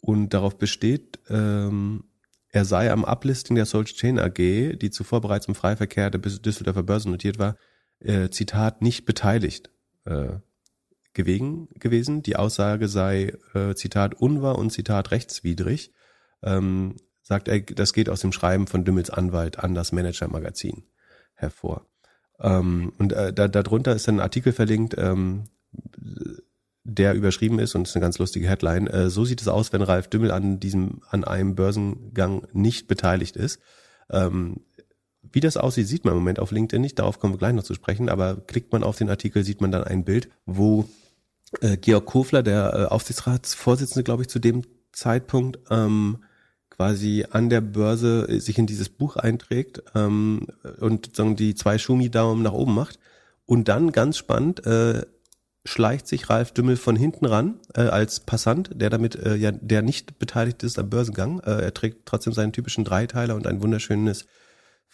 und darauf besteht, ähm, er sei am Uplisting der Social Chain AG, die zuvor bereits im Freiverkehr der Düsseldorfer Börse notiert war, äh, Zitat, nicht beteiligt äh, gewesen, gewesen. Die Aussage sei, äh, Zitat, unwahr und Zitat rechtswidrig. Ähm, sagt er, das geht aus dem Schreiben von Dümmels Anwalt an das Manager-Magazin hervor. Ähm, und äh, da, darunter ist ein Artikel verlinkt, ähm, der überschrieben ist und ist eine ganz lustige Headline. Äh, so sieht es aus, wenn Ralf Dümmel an diesem, an einem Börsengang nicht beteiligt ist. Ähm, wie das aussieht, sieht man im Moment auf LinkedIn nicht. Darauf kommen wir gleich noch zu sprechen. Aber klickt man auf den Artikel, sieht man dann ein Bild, wo äh, Georg Kofler, der äh, Aufsichtsratsvorsitzende, glaube ich, zu dem Zeitpunkt ähm, quasi an der Börse äh, sich in dieses Buch einträgt ähm, und sagen die zwei Schumi-Daumen nach oben macht. Und dann ganz spannend äh, schleicht sich Ralf Dümmel von hinten ran äh, als Passant, der damit äh, ja der nicht beteiligt ist am Börsengang. Äh, er trägt trotzdem seinen typischen Dreiteiler und ein wunderschönes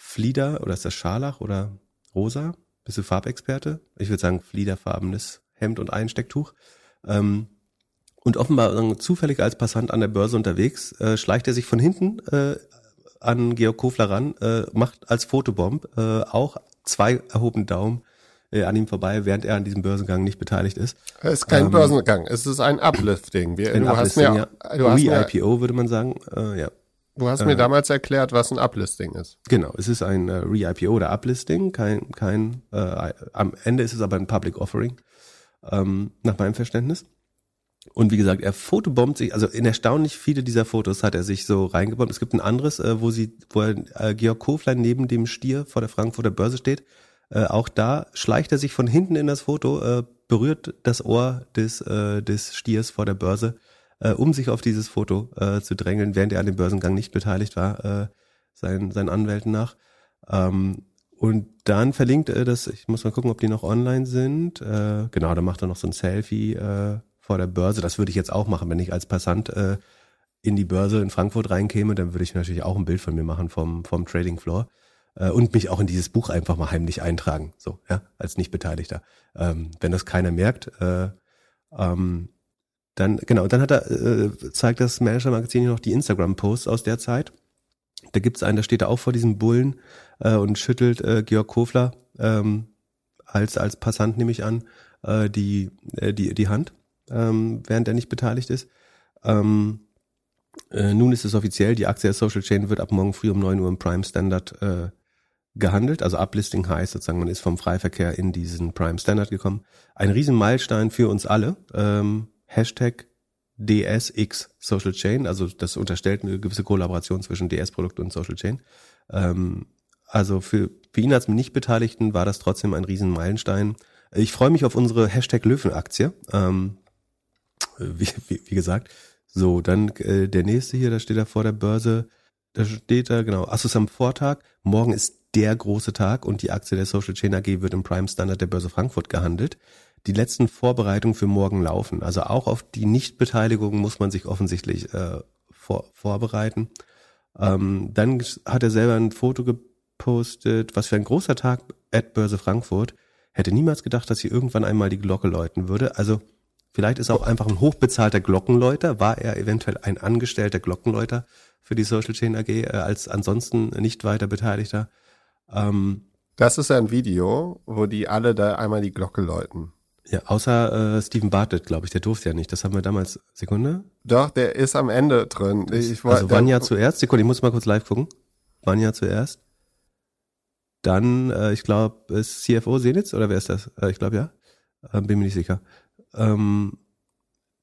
Flieder oder ist das Scharlach oder rosa? Bist du Farbexperte? Ich würde sagen fliederfarbenes Hemd und Einstecktuch. Ähm, und offenbar zufällig als Passant an der Börse unterwegs, äh, schleicht er sich von hinten äh, an Georg Kofler ran, äh, macht als Fotobomb äh, auch zwei erhobene Daumen äh, an ihm vorbei, während er an diesem Börsengang nicht beteiligt ist. Es ist kein ähm, Börsengang, es ist ein Uplifting. Wir, ein du Uplifting, hast mir, ja. du hast Re-IPO würde man sagen, äh, ja. Du hast mir äh, damals erklärt, was ein Uplisting ist. Genau, es ist ein äh, Re-IPO oder Uplisting, kein, kein, äh, am Ende ist es aber ein Public Offering, ähm, nach meinem Verständnis. Und wie gesagt, er fotobombt sich, also in erstaunlich viele dieser Fotos hat er sich so reingebombt. Es gibt ein anderes, äh, wo sie, wo er, äh, Georg Kofler neben dem Stier vor der Frankfurter Börse steht. Äh, auch da schleicht er sich von hinten in das Foto, äh, berührt das Ohr des, äh, des Stiers vor der Börse, äh, um sich auf dieses Foto äh, zu drängeln, während er an dem Börsengang nicht beteiligt war, äh, seinen, seinen Anwälten nach. Ähm, und dann verlinkt er das, ich muss mal gucken, ob die noch online sind. Äh, genau, da macht er noch so ein Selfie äh, vor der Börse. Das würde ich jetzt auch machen, wenn ich als Passant äh, in die Börse in Frankfurt reinkäme, dann würde ich natürlich auch ein Bild von mir machen vom, vom Trading Floor äh, und mich auch in dieses Buch einfach mal heimlich eintragen, so, ja, als Nicht-Beteiligter. Ähm, wenn das keiner merkt, äh, ähm, dann, genau, dann hat er, äh, zeigt das Manager-Magazin noch die Instagram-Posts aus der Zeit. Da gibt's einen, da steht er auch vor diesem Bullen äh, und schüttelt äh, Georg Kofler ähm, als, als Passant, nehme ich an, äh, die, äh, die, die Hand ähm, während er nicht beteiligt ist. Ähm, äh, nun ist es offiziell, die Aktie der Social Chain wird ab morgen früh um neun Uhr im Prime Standard äh, gehandelt. Also Uplisting heißt sozusagen, man ist vom Freiverkehr in diesen Prime Standard gekommen. Ein Riesenmeilenstein für uns alle. Ähm, Hashtag DSX Social Chain, also das unterstellt eine gewisse Kollaboration zwischen DS-Produkt und Social Chain. Ähm, Also für, für ihn als Nichtbeteiligten war das trotzdem ein Riesenmeilenstein. Ich freue mich auf unsere Hashtag Löwen-Aktie. Ähm, wie, wie, wie gesagt. So, dann äh, der nächste hier, da steht er vor der Börse. Da steht da, genau, Assus am Vortag. Morgen ist der große Tag und die Aktie der Social Chain AG wird im Prime Standard der Börse Frankfurt gehandelt. Die letzten Vorbereitungen für morgen laufen. Also auch auf die Nichtbeteiligung muss man sich offensichtlich äh, vor, vorbereiten. Ähm, dann hat er selber ein Foto gepostet, was für ein großer Tag at Börse Frankfurt. Hätte niemals gedacht, dass hier irgendwann einmal die Glocke läuten würde. Also vielleicht ist er auch einfach ein hochbezahlter Glockenläuter. War er eventuell ein angestellter Glockenläuter für die Social Chain AG äh, als ansonsten nicht weiter Beteiligter? Ähm, das ist ein Video, wo die alle da einmal die Glocke läuten. Ja, außer äh, Steven Bartlett, glaube ich, der durfte ja nicht. Das haben wir damals. Sekunde. Doch, der ist am Ende drin. Ich, also Vanya zuerst. Sekunde, ich muss mal kurz live gucken. Vanya zuerst. Dann, äh, ich glaube, ist CFO Senitz oder wer ist das? Äh, ich glaube ja. Äh, bin mir nicht sicher. Ähm,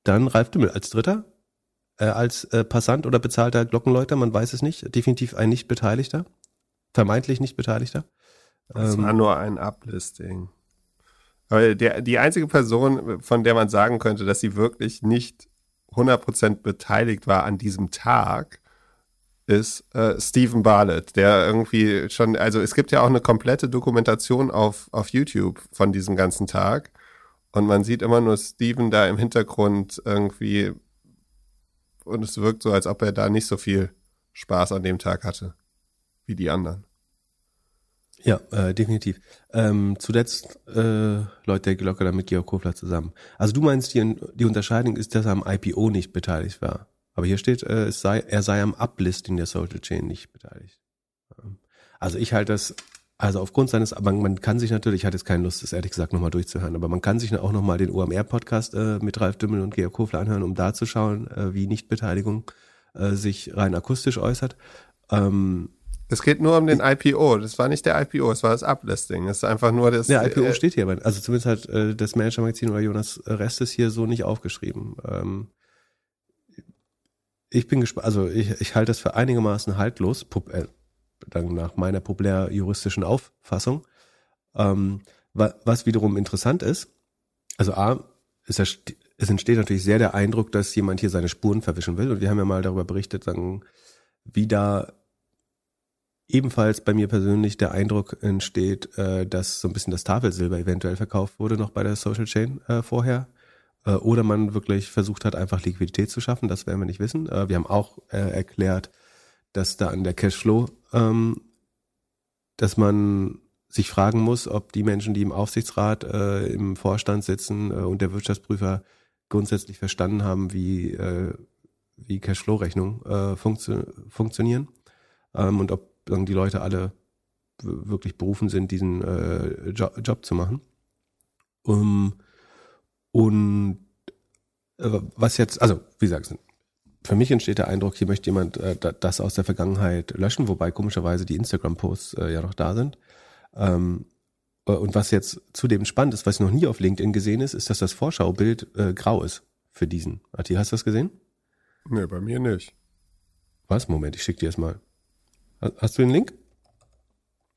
dann Ralf Dümmel als Dritter. Äh, als äh, Passant oder bezahlter Glockenläuter, man weiß es nicht. Definitiv ein Nicht-Beteiligter vermeintlich nicht Beteiligter. Das ähm, war nur ein Uplisting. Der, die einzige Person, von der man sagen könnte, dass sie wirklich nicht 100% beteiligt war an diesem Tag, ist äh, Stephen Barlett, der irgendwie schon, also es gibt ja auch eine komplette Dokumentation auf, auf YouTube von diesem ganzen Tag und man sieht immer nur Stephen da im Hintergrund irgendwie und es wirkt so, als ob er da nicht so viel Spaß an dem Tag hatte wie die anderen. Ja, äh, definitiv. Ähm, zuletzt äh, läuft der Glocke dann mit Georg Kofler zusammen. Also du meinst, die, die Unterscheidung ist, dass er am IPO nicht beteiligt war. Aber hier steht, äh, es sei, er sei am Uplisting der Social Chain nicht beteiligt. Ähm, also ich halte das, also aufgrund seines, aber man kann sich natürlich, ich hatte jetzt keine Lust, das ehrlich gesagt nochmal durchzuhören, aber man kann sich auch nochmal den OMR-Podcast äh, mit Ralf Dümmel und Georg Kofler anhören, um da zu schauen, äh, wie Nichtbeteiligung äh, sich rein akustisch äußert. Ähm, es geht nur um den IPO. Das war nicht der IPO, es war das Uplisting. Es ist einfach nur das. Der IPO äh, steht hier, also zumindest hat äh, das Manager-Magazin oder Jonas Rest ist hier so nicht aufgeschrieben. Ähm, ich bin gespannt, also ich, ich halte das für einigermaßen haltlos, äh, dann nach meiner populär juristischen Auffassung. Ähm, wa, was wiederum interessant ist, also A, ist es entsteht natürlich sehr der Eindruck, dass jemand hier seine Spuren verwischen will. Und wir haben ja mal darüber berichtet, sagen, wie da ebenfalls bei mir persönlich der Eindruck entsteht, äh, dass so ein bisschen das Tafelsilber eventuell verkauft wurde noch bei der Social Chain äh, vorher. Äh, oder man wirklich versucht hat, einfach Liquidität zu schaffen, das werden wir nicht wissen. Äh, wir haben auch äh, erklärt, dass da an der Cashflow, ähm, dass man sich fragen muss, ob die Menschen, die im Aufsichtsrat, äh, im Vorstand sitzen und der Wirtschaftsprüfer grundsätzlich verstanden haben, wie, wie Cashflow-Rechnungen funktio funktionieren ähm, und ob die Leute alle wirklich berufen sind, diesen äh, Job, Job, zu machen. Um, und äh, was jetzt, also wie gesagt, für mich entsteht der Eindruck, hier möchte jemand äh, das aus der Vergangenheit löschen, wobei komischerweise die Instagram-Posts äh, ja noch da sind. Ähm, äh, und was jetzt zudem spannend ist, was noch nie auf LinkedIn gesehen ist, ist, dass das Vorschaubild äh, grau ist für diesen. Ati, hast du das gesehen? Nee, bei mir nicht. Was? Moment, ich schicke dir das mal. Hast du den Link?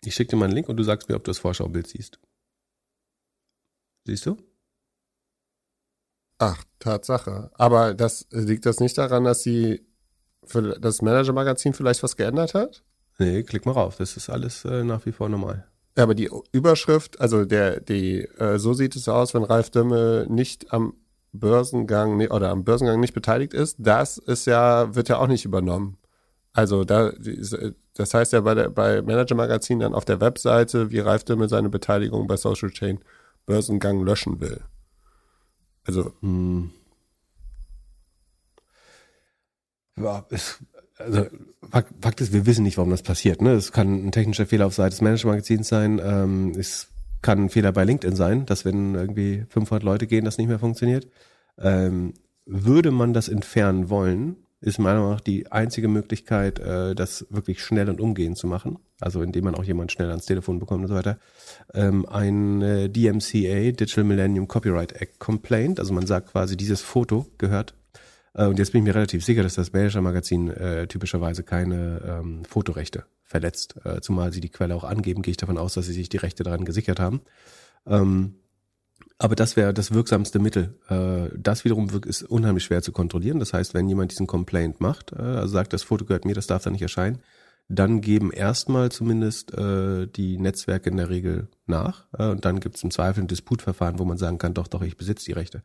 Ich schicke dir mal einen Link und du sagst mir, ob du das Vorschaubild siehst. Siehst du? Ach, Tatsache. Aber das liegt das nicht daran, dass sie für das Manager-Magazin vielleicht was geändert hat? Nee, klick mal rauf. Das ist alles äh, nach wie vor normal. Ja, aber die Überschrift, also der, die, äh, so sieht es aus, wenn Ralf Dömme nicht am Börsengang nee, oder am Börsengang nicht beteiligt ist, das ist ja, wird ja auch nicht übernommen. Also da, das heißt ja bei, der, bei Manager Magazin dann auf der Webseite, wie Ralf Dimmel seine Beteiligung bei Social Chain Börsengang löschen will. Also. Hm. Ja, es, also Fakt ist, wir wissen nicht, warum das passiert. Ne? Es kann ein technischer Fehler auf Seite des Manager Magazins sein. Ähm, es kann ein Fehler bei LinkedIn sein, dass wenn irgendwie 500 Leute gehen, das nicht mehr funktioniert. Ähm, würde man das entfernen wollen, ist meiner Meinung nach die einzige Möglichkeit, äh, das wirklich schnell und umgehend zu machen. Also indem man auch jemand schnell ans Telefon bekommt und so weiter. Ähm, ein äh, DMCA, Digital Millennium Copyright Act Complaint, also man sagt quasi, dieses Foto gehört Äh, und jetzt bin ich mir relativ sicher, dass das Manager-Magazin äh, typischerweise keine ähm, Fotorechte verletzt. Äh, zumal sie die Quelle auch angeben, gehe ich davon aus, dass sie sich die Rechte daran gesichert haben. Ähm, aber das wäre das wirksamste Mittel. Äh, das wiederum ist unheimlich schwer zu kontrollieren. Das heißt, wenn jemand diesen Complaint macht, äh, also sagt, das Foto gehört mir, das darf da nicht erscheinen, dann geben erstmal zumindest äh, die Netzwerke in der Regel nach. Und dann gibt es im Zweifel ein Disputverfahren, wo man sagen kann, doch, doch, ich besitze die Rechte.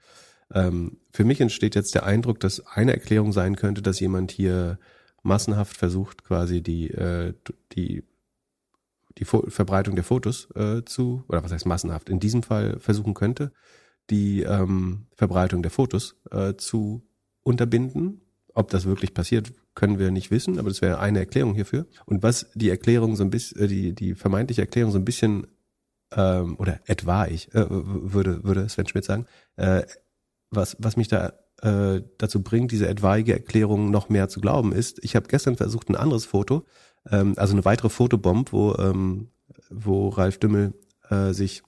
Ähm, für mich entsteht jetzt der Eindruck, dass eine Erklärung sein könnte, dass jemand hier massenhaft versucht, quasi die, äh, die, die Verbreitung der Fotos äh, zu, oder was heißt massenhaft, in diesem Fall versuchen könnte, die ähm, Verbreitung der Fotos äh, zu unterbinden. Ob das wirklich passiert, können wir nicht wissen, aber das wäre eine Erklärung hierfür. Und was die Erklärung so ein bisschen, äh, die, die vermeintliche Erklärung so ein bisschen, ähm, oder etwa ich, äh, würde, würde Sven Schmidt sagen, äh, was, was mich da äh, dazu bringt, diese etwaige Erklärung noch mehr zu glauben, ist, ich habe gestern versucht, ein anderes Foto, ähm, also eine weitere Fotobomb, wo, ähm, wo Ralf Dümmel äh, sich,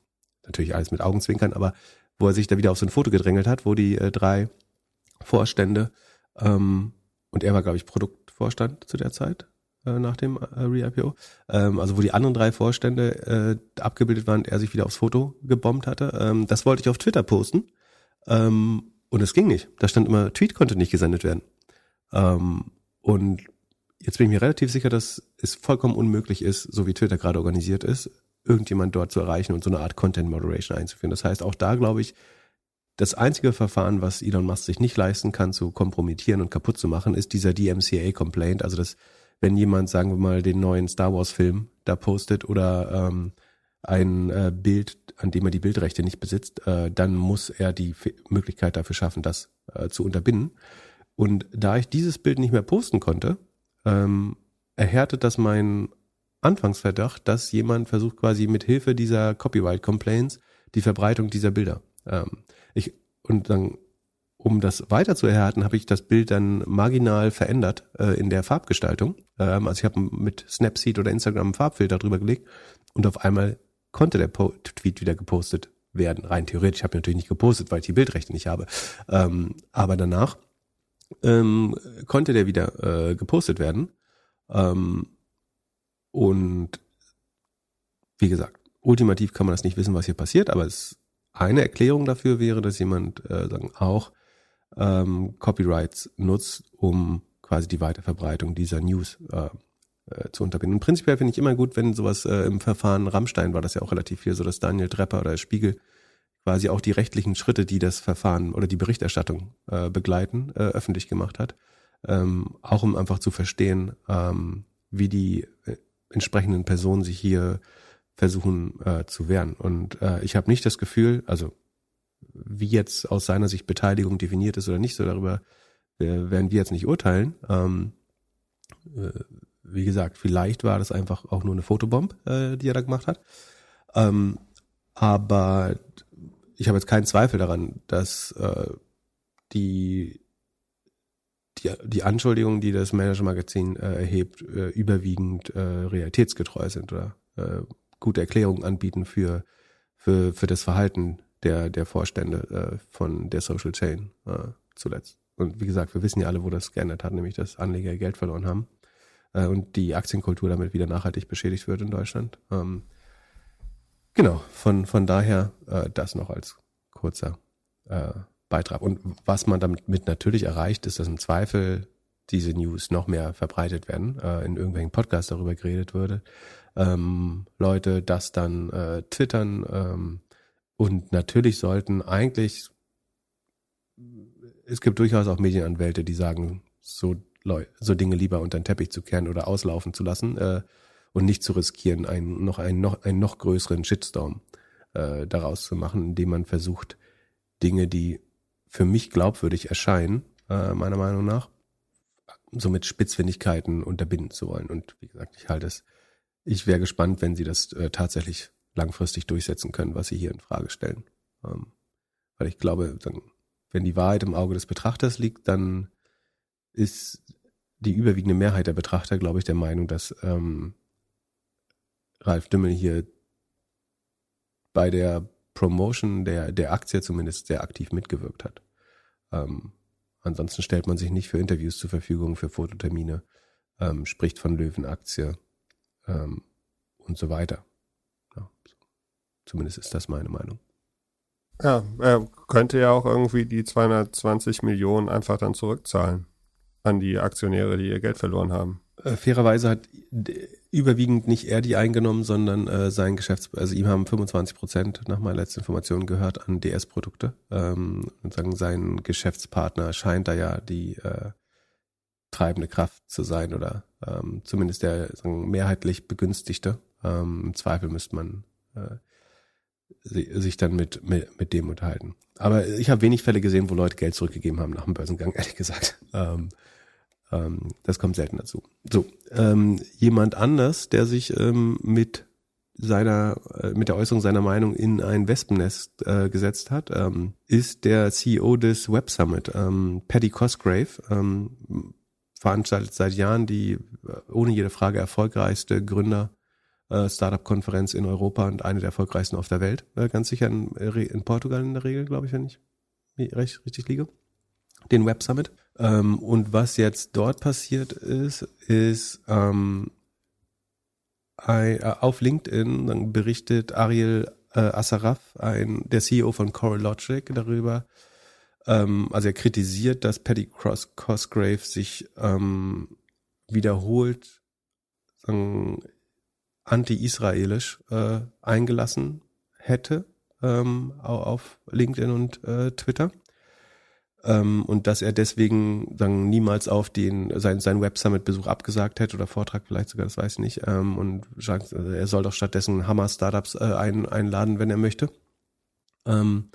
natürlich alles mit Augenzwinkern, aber wo er sich da wieder auf so ein Foto gedrängelt hat, wo die äh, drei Vorstände ähm, und er war, glaube ich, Produktvorstand zu der Zeit äh, nach dem äh, Re-IPO. Ähm, also wo die anderen drei Vorstände äh, abgebildet waren, er sich wieder aufs Foto gebombt hatte. Ähm, das wollte ich auf Twitter posten. Ähm, und es ging nicht. Da stand immer, Tweet konnte nicht gesendet werden. Ähm, und jetzt bin ich mir relativ sicher, dass es vollkommen unmöglich ist, so wie Twitter gerade organisiert ist, irgendjemand dort zu erreichen und so eine Art Content Moderation einzuführen. Das heißt, auch da glaube ich, das einzige Verfahren, was Elon Musk sich nicht leisten kann, zu kompromittieren und kaputt zu machen, ist dieser DMCA-Complaint. Also das, wenn jemand, sagen wir mal, den neuen Star Wars-Film da postet oder ähm, ein äh, Bild, an dem er die Bildrechte nicht besitzt, äh, dann muss er die F Möglichkeit dafür schaffen, das äh, zu unterbinden. Und da ich dieses Bild nicht mehr posten konnte, ähm, erhärtet das mein Anfangsverdacht, dass jemand versucht quasi mit Hilfe dieser Copyright Complaints die Verbreitung dieser Bilder ähm, ich, und dann, um das weiter zu erhärten, habe ich das Bild dann marginal verändert äh, in der Farbgestaltung. Ähm, also ich habe mit Snapseed oder Instagram einen Farbfilter drüber gelegt und auf einmal konnte der po Tweet wieder gepostet werden. Rein theoretisch, ich habe natürlich nicht gepostet, weil ich die Bildrechte nicht habe. Ähm, aber danach ähm, konnte der wieder äh, gepostet werden. Ähm, und wie gesagt, ultimativ kann man das nicht wissen, was hier passiert, aber es eine Erklärung dafür wäre, dass jemand äh, sagen, auch ähm, Copyrights nutzt, um quasi die Weiterverbreitung dieser News äh, äh, zu unterbinden. prinzipiell finde ich immer gut, wenn sowas äh, im Verfahren Rammstein war das ja auch relativ viel, so dass Daniel Trepper oder Spiegel quasi auch die rechtlichen Schritte, die das Verfahren oder die Berichterstattung äh, begleiten, äh, öffentlich gemacht hat. Ähm, auch um einfach zu verstehen, ähm, wie die äh, entsprechenden Personen sich hier versuchen äh, zu wehren. Und äh, ich habe nicht das Gefühl, also wie jetzt aus seiner Sicht Beteiligung definiert ist oder nicht, so darüber äh, werden wir jetzt nicht urteilen. Ähm, äh, wie gesagt, vielleicht war das einfach auch nur eine Fotobomb, äh, die er da gemacht hat. Ähm, aber ich habe jetzt keinen Zweifel daran, dass äh, die die, die Anschuldigungen, die das Manager-Magazin äh, erhebt, äh, überwiegend äh, realitätsgetreu sind oder äh, gute Erklärungen anbieten für, für, für das Verhalten der, der Vorstände äh, von der Social Chain äh, zuletzt. Und wie gesagt, wir wissen ja alle, wo das geändert hat, nämlich dass Anleger Geld verloren haben äh, und die Aktienkultur damit wieder nachhaltig beschädigt wird in Deutschland. Ähm, genau, von, von daher äh, das noch als kurzer äh, Beitrag. Und was man damit mit natürlich erreicht, ist, dass im Zweifel diese News noch mehr verbreitet werden, äh, in irgendwelchen Podcasts darüber geredet würde, ähm, Leute das dann äh, twittern ähm, und natürlich sollten eigentlich es gibt durchaus auch Medienanwälte, die sagen, so, so Dinge lieber unter den Teppich zu kehren oder auslaufen zu lassen äh, und nicht zu riskieren, einen noch einen noch einen noch größeren Shitstorm äh, daraus zu machen, indem man versucht Dinge, die für mich glaubwürdig erscheinen, äh, meiner Meinung nach, so mit Spitzfindigkeiten unterbinden zu wollen. Und wie gesagt, ich halte es ich wäre gespannt, wenn sie das äh, tatsächlich langfristig durchsetzen können, was sie hier in Frage stellen. Ähm, weil ich glaube, dann, wenn die Wahrheit im Auge des Betrachters liegt, dann ist die überwiegende Mehrheit der Betrachter, glaube ich, der Meinung, dass ähm, Ralf Dümmel hier bei der Promotion der, der Aktie zumindest sehr aktiv mitgewirkt hat. Ähm, ansonsten stellt man sich nicht für Interviews zur Verfügung, für Fototermine, ähm, spricht von Löwenaktie ähm, und so weiter. Ja, zumindest ist das meine Meinung. Ja, er könnte ja auch irgendwie die 220 Millionen einfach dann zurückzahlen an die Aktionäre, die ihr Geld verloren haben. Äh, fairerweise hat überwiegend nicht er die eingenommen, sondern äh, sein Geschäfts, also ihm haben 25 Prozent nach meiner letzten Information gehört an DS-Produkte. Ähm, und sagen, sein Geschäftspartner scheint da ja die äh, treibende Kraft zu sein oder ähm, zumindest der sagen, mehrheitlich begünstigte. Ähm, Im Zweifel müsste man äh, sich dann mit, mit, mit dem unterhalten. Aber ich habe wenig Fälle gesehen, wo Leute Geld zurückgegeben haben nach dem Börsengang, ehrlich gesagt. Ähm, ähm, das kommt selten dazu. So, ähm, jemand anders, der sich ähm, mit seiner, äh, mit der Äußerung seiner Meinung in ein Wespennest äh, gesetzt hat, ähm, ist der CEO des Web Summit, ähm, Paddy Cosgrave, ähm, veranstaltet seit Jahren die äh, ohne jede Frage erfolgreichste Gründer äh, Startup-Konferenz in Europa und eine der erfolgreichsten auf der Welt. Äh, ganz sicher in, in Portugal in der Regel, glaube ich, wenn ich recht richtig liege. Den Web Summit. Ähm, und was jetzt dort passiert ist, ist ähm, ein, äh, auf LinkedIn dann berichtet Ariel äh, Asaraf, ein, der CEO von Coral Logic, darüber. Ähm, also er kritisiert, dass Paddy Cross Cosgrave sich ähm, wiederholt sagen, anti-israelisch äh, eingelassen hätte ähm, auf LinkedIn und äh, Twitter ähm, und dass er deswegen dann niemals auf den sein, sein Web Summit Besuch abgesagt hätte oder Vortrag vielleicht sogar, das weiß ich nicht. Ähm, und also er soll doch stattdessen Hammer Startups äh, ein, einladen, wenn er möchte. Ähm,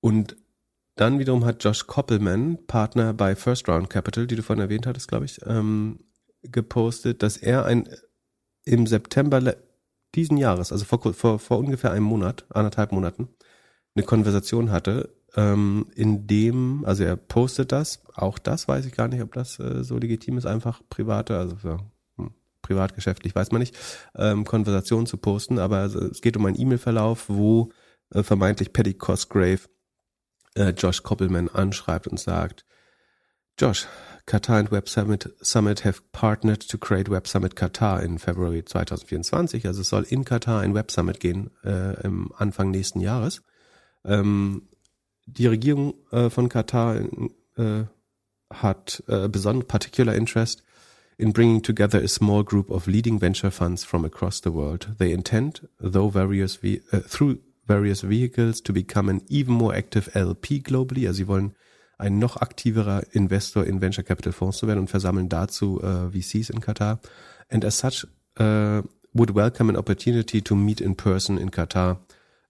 und dann wiederum hat Josh Koppelman, Partner bei First Round Capital, die du vorhin erwähnt hattest, glaube ich, ähm, gepostet, dass er ein im September diesen Jahres, also vor, vor, vor ungefähr einem Monat, anderthalb Monaten, eine Konversation hatte ähm, in dem, also er postet das, auch das weiß ich gar nicht, ob das äh, so legitim ist, einfach private, also für, hm, privatgeschäftlich weiß man nicht, ähm, Konversationen zu posten, aber es geht um einen E-Mail-Verlauf, wo äh, vermeintlich Paddy Cosgrave äh, Josh Koppelman anschreibt und sagt, Josh, Qatar and Web Summit, Summit have partnered to create Web Summit Qatar in February 2024. Also es soll in Katar ein Web Summit gehen äh, im Anfang nächsten Jahres. Ähm, die Regierung äh, von Katar äh, hat äh, besonders particular interest in bringing together a small group of leading venture funds from across the world. They intend, though various uh, through various vehicles, to become an even more active LP globally. Also sie wollen ein noch aktiverer Investor in Venture Capital Fonds zu werden und versammeln dazu uh, VCs in Katar. And as such, uh, would welcome an opportunity to meet in person in Katar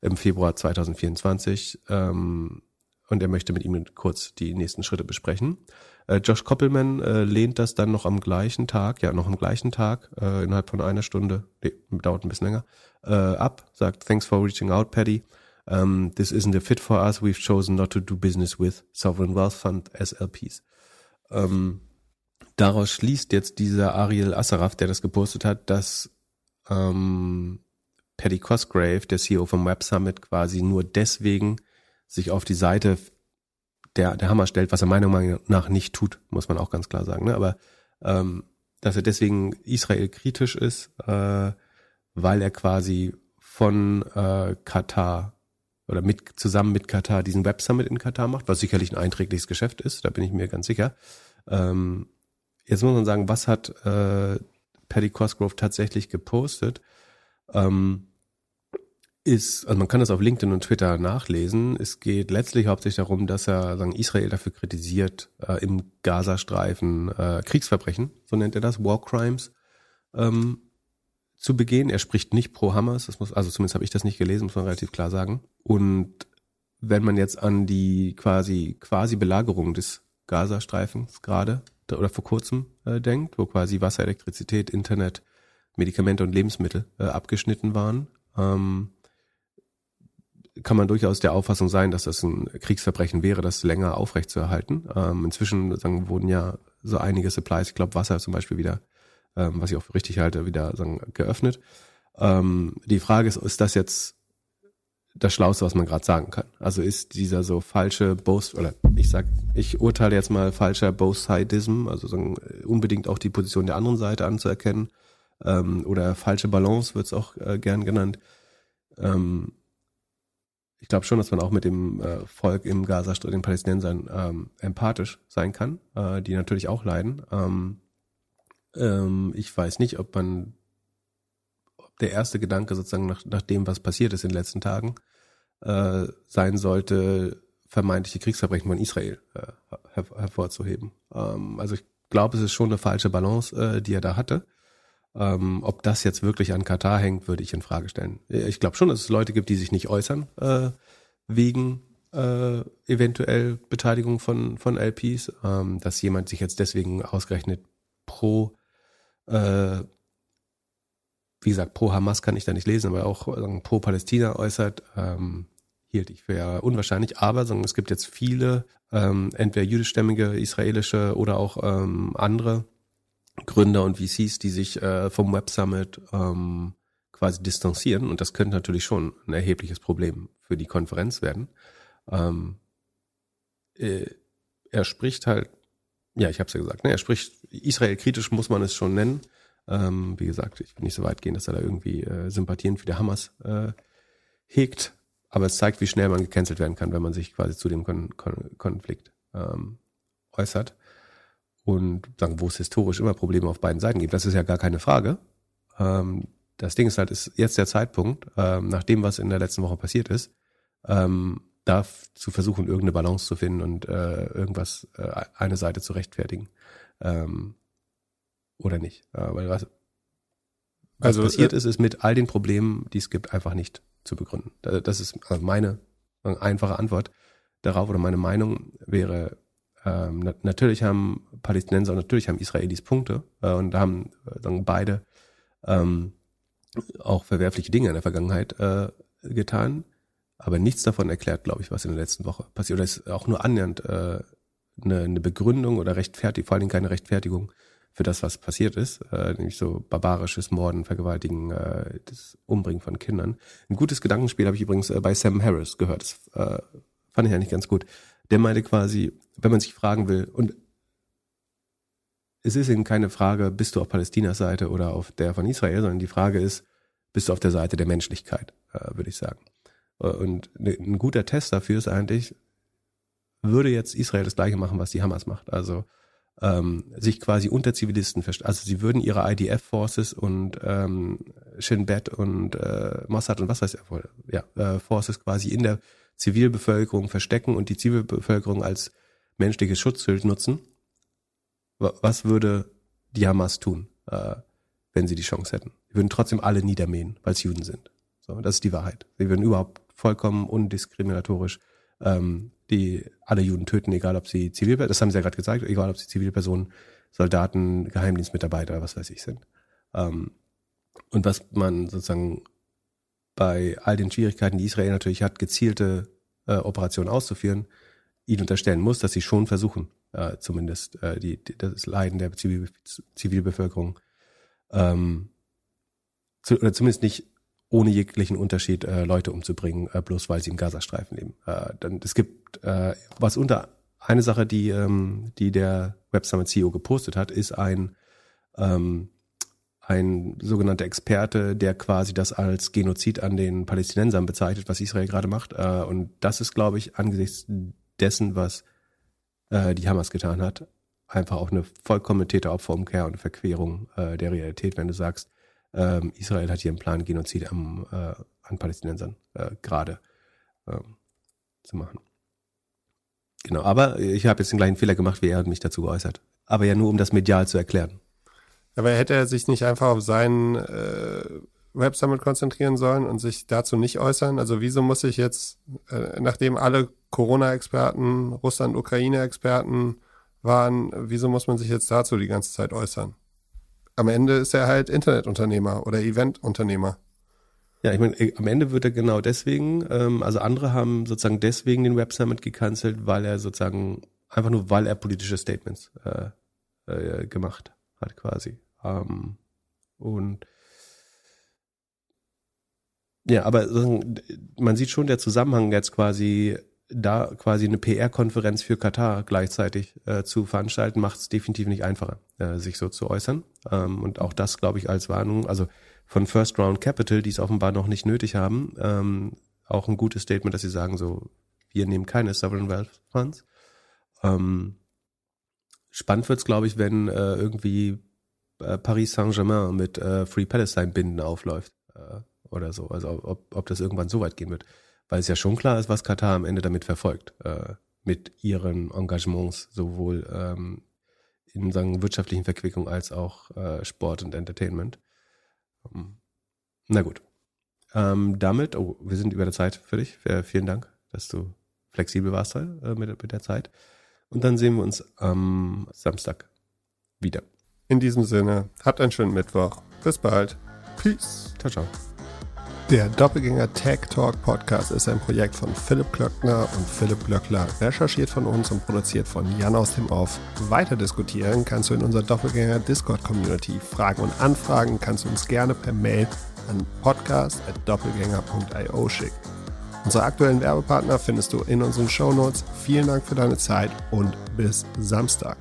im Februar 2024. Ähm, und er möchte mit ihm kurz die nächsten Schritte besprechen. Äh, Josh Koppelman äh, lehnt das dann noch am gleichen Tag, ja noch am gleichen Tag, äh, innerhalb von einer Stunde, nee, dauert ein bisschen länger, äh, ab, sagt, thanks for reaching out, Paddy. Um, this isn't a fit for us. We've chosen not to do business with Sovereign Wealth Fund SLPs. Ähm, daraus schließt jetzt dieser Ariel Asaraf, der das gepostet hat, dass ähm, Paddy Cosgrave, der CEO vom Web Summit, quasi nur deswegen sich auf die Seite der, der Hammer stellt, was er meiner Meinung nach nicht tut, muss man auch ganz klar sagen. Ne? Aber ähm, dass er deswegen Israel kritisch ist, äh, weil er quasi von äh, Katar oder mit zusammen mit Katar diesen Web Summit in Katar macht, was sicherlich ein einträgliches Geschäft ist, da bin ich mir ganz sicher. Ähm, jetzt muss man sagen, was hat äh, Paddy Cosgrove tatsächlich gepostet? Ähm, ist, also man kann das auf LinkedIn und Twitter nachlesen. Es geht letztlich hauptsächlich darum, dass er sagen, Israel dafür kritisiert, äh, im Gazastreifen äh, Kriegsverbrechen, so nennt er das, War Crimes, ähm, zu begehen. Er spricht nicht pro Hamas, das muss, also zumindest habe ich das nicht gelesen, muss man relativ klar sagen. Und wenn man jetzt an die quasi quasi Belagerung des Gazastreifens gerade oder vor kurzem äh, denkt, wo quasi Wasser, Elektrizität, Internet, Medikamente und Lebensmittel äh, abgeschnitten waren, ähm, kann man durchaus der Auffassung sein, dass das ein Kriegsverbrechen wäre, das länger aufrechtzuerhalten. Ähm, inzwischen sagen, wurden ja so einige Supplies, ich glaube Wasser zum Beispiel wieder, ähm, was ich auch für richtig halte, wieder sagen, geöffnet. Ähm, die Frage ist, ist das jetzt das Schlauste, was man gerade sagen kann. Also ist dieser so falsche Both, oder ich sag, ich urteile jetzt mal falscher Both-Sidism, also so unbedingt auch die Position der anderen Seite anzuerkennen, ähm, oder falsche Balance wird es auch äh, gern genannt. Ähm, ich glaube schon, dass man auch mit dem äh, Volk im Gazastreifen, den Palästinensern, ähm, empathisch sein kann, äh, die natürlich auch leiden. Ähm, ähm, ich weiß nicht, ob man, ob der erste Gedanke sozusagen nach, nach dem, was passiert ist in den letzten Tagen, äh, sein sollte, vermeintliche Kriegsverbrechen von Israel äh, her hervorzuheben. Ähm, also ich glaube, es ist schon eine falsche Balance, äh, die er da hatte. Ähm, ob das jetzt wirklich an Katar hängt, würde ich in Frage stellen. Ich glaube schon, dass es Leute gibt, die sich nicht äußern äh, wegen äh, eventuell Beteiligung von von LPs, ähm, dass jemand sich jetzt deswegen ausgerechnet pro äh, wie gesagt, pro Hamas kann ich da nicht lesen, aber auch sagen, pro Palästina äußert, ähm, hielt ich für unwahrscheinlich. Aber sagen, es gibt jetzt viele, ähm, entweder jüdischstämmige, israelische oder auch ähm, andere Gründer und VCs, die sich äh, vom Web Summit ähm, quasi distanzieren. Und das könnte natürlich schon ein erhebliches Problem für die Konferenz werden. Ähm, äh, er spricht halt, ja, ich habe es ja gesagt, ne, er spricht Israel kritisch, muss man es schon nennen. Ähm, wie gesagt, ich will nicht so weit gehen, dass er da irgendwie äh, Sympathien für die Hamas äh, hegt. Aber es zeigt, wie schnell man gecancelt werden kann, wenn man sich quasi zu dem Kon Kon Konflikt ähm, äußert und sagen, wo es historisch immer Probleme auf beiden Seiten gibt. Das ist ja gar keine Frage. Ähm, das Ding ist halt, ist jetzt der Zeitpunkt, ähm, nach dem, was in der letzten Woche passiert ist, ähm, da zu versuchen, irgendeine Balance zu finden und äh, irgendwas, äh, eine Seite zu rechtfertigen. Ähm, oder nicht. Äh, weil was, was also, passiert äh, ist, ist mit all den Problemen, die es gibt, einfach nicht zu begründen. Das ist also meine einfache Antwort darauf oder meine Meinung wäre, ähm, na natürlich haben Palästinenser und natürlich haben Israelis Punkte äh, und haben äh, sagen beide ähm, auch verwerfliche Dinge in der Vergangenheit äh, getan, aber nichts davon erklärt, glaube ich, was in der letzten Woche passiert oder ist auch nur annähernd äh, eine, eine Begründung oder Rechtfertigung, vor allem keine Rechtfertigung für das, was passiert ist, äh, nämlich so barbarisches Morden, Vergewaltigen, äh, das Umbringen von Kindern. Ein gutes Gedankenspiel habe ich übrigens äh, bei Sam Harris gehört. Das äh, fand ich eigentlich ganz gut. Der meinte quasi, wenn man sich fragen will, und es ist eben keine Frage, bist du auf Palästinas Seite oder auf der von Israel, sondern die Frage ist, bist du auf der Seite der Menschlichkeit, äh, würde ich sagen. Äh, und ne, ein guter Test dafür ist eigentlich, würde jetzt Israel das gleiche machen, was die Hamas macht. Also ähm, sich quasi unter Zivilisten verstehen. Also sie würden ihre IDF-Forces und ähm, Shin Bet und äh, Mossad und was weiß ich, ja, äh, Forces quasi in der Zivilbevölkerung verstecken und die Zivilbevölkerung als menschliches Schutzschild nutzen. Was würde die Hamas tun, äh, wenn sie die Chance hätten? Sie würden trotzdem alle niedermähen, weil es Juden sind. So, das ist die Wahrheit. Sie würden überhaupt vollkommen undiskriminatorisch ähm, die alle Juden töten, egal ob sie Zivilpersonen, das haben sie ja gerade gesagt, egal ob sie Zivilpersonen, Soldaten, Geheimdienstmitarbeiter, was weiß ich sind. Ähm, und was man sozusagen bei all den Schwierigkeiten, die Israel natürlich hat, gezielte äh, Operationen auszuführen, ihnen unterstellen muss, dass sie schon versuchen, äh, zumindest äh, die, die, das Leiden der Zivil Zivilbevölkerung ähm, zu, oder zumindest nicht ohne jeglichen Unterschied äh, Leute umzubringen, äh, bloß weil sie im Gazastreifen leben. Äh, dann es gibt äh, was unter eine Sache, die ähm, die der Web Summit CEO gepostet hat, ist ein ähm, ein sogenannter Experte, der quasi das als Genozid an den Palästinensern bezeichnet, was Israel gerade macht. Äh, und das ist, glaube ich, angesichts dessen, was äh, die Hamas getan hat, einfach auch eine vollkommene Täteropferumkehr und Verquerung äh, der Realität, wenn du sagst, ähm, Israel hat hier einen Plan, Genozid am, an Palästinensern gerade ähm, zu machen. Genau, aber ich habe jetzt den gleichen Fehler gemacht, wie er mich dazu geäußert. Aber ja nur, um das medial zu erklären. Aber hätte er sich nicht einfach auf seinen äh, Web Summit konzentrieren sollen und sich dazu nicht äußern? Also wieso muss ich jetzt, äh, nachdem alle Corona-Experten, Russland-Ukraine-Experten waren, wieso muss man sich jetzt dazu die ganze Zeit äußern? am Ende ist er halt Internetunternehmer oder Eventunternehmer. Ja, ich meine, äh, am Ende wird er genau deswegen, ähm, also andere haben sozusagen deswegen den Web Summit gecancelt, weil er sozusagen, einfach nur weil er politische Statements äh, äh, gemacht hat quasi. Ähm, und Ja, aber man sieht schon der Zusammenhang jetzt quasi da quasi eine PR-Konferenz für Katar gleichzeitig äh, zu veranstalten, macht es definitiv nicht einfacher, äh, sich so zu äußern. Ähm, und auch das, glaube ich, als Warnung, also von First Round Capital, die es offenbar noch nicht nötig haben, ähm, auch ein gutes Statement, dass sie sagen, so, wir nehmen keine Sovereign Wealth Funds. Ähm, spannend wird's, glaube ich, wenn äh, irgendwie Paris Saint-Germain mit äh, Free Palestine-Binden aufläuft äh, oder so. Also ob, ob das irgendwann so weit gehen wird. Weil es ja schon klar ist, was Katar am Ende damit verfolgt. Äh, mit ihren Engagements, sowohl ähm, in sagen, wirtschaftlichen Verquickung als auch äh, Sport und Entertainment. Um, na gut. Ähm, damit, oh, wir sind über der Zeit für dich. Äh, vielen Dank, dass du flexibel warst äh, mit, mit der Zeit. Und dann sehen wir uns am Samstag wieder. In diesem Sinne, habt einen schönen Mittwoch. Bis bald. Peace. Ciao, ciao. Der Doppelgänger Tech Talk Podcast ist ein Projekt von Philipp Klöckner und Philipp Glöckler, recherchiert von uns und produziert von Jan aus dem Off. Weiter diskutieren kannst du in unserer Doppelgänger Discord Community. Fragen und Anfragen kannst du uns gerne per Mail an podcast.doppelgänger.io schicken. Unsere aktuellen Werbepartner findest du in unseren Shownotes. Vielen Dank für deine Zeit und bis Samstag.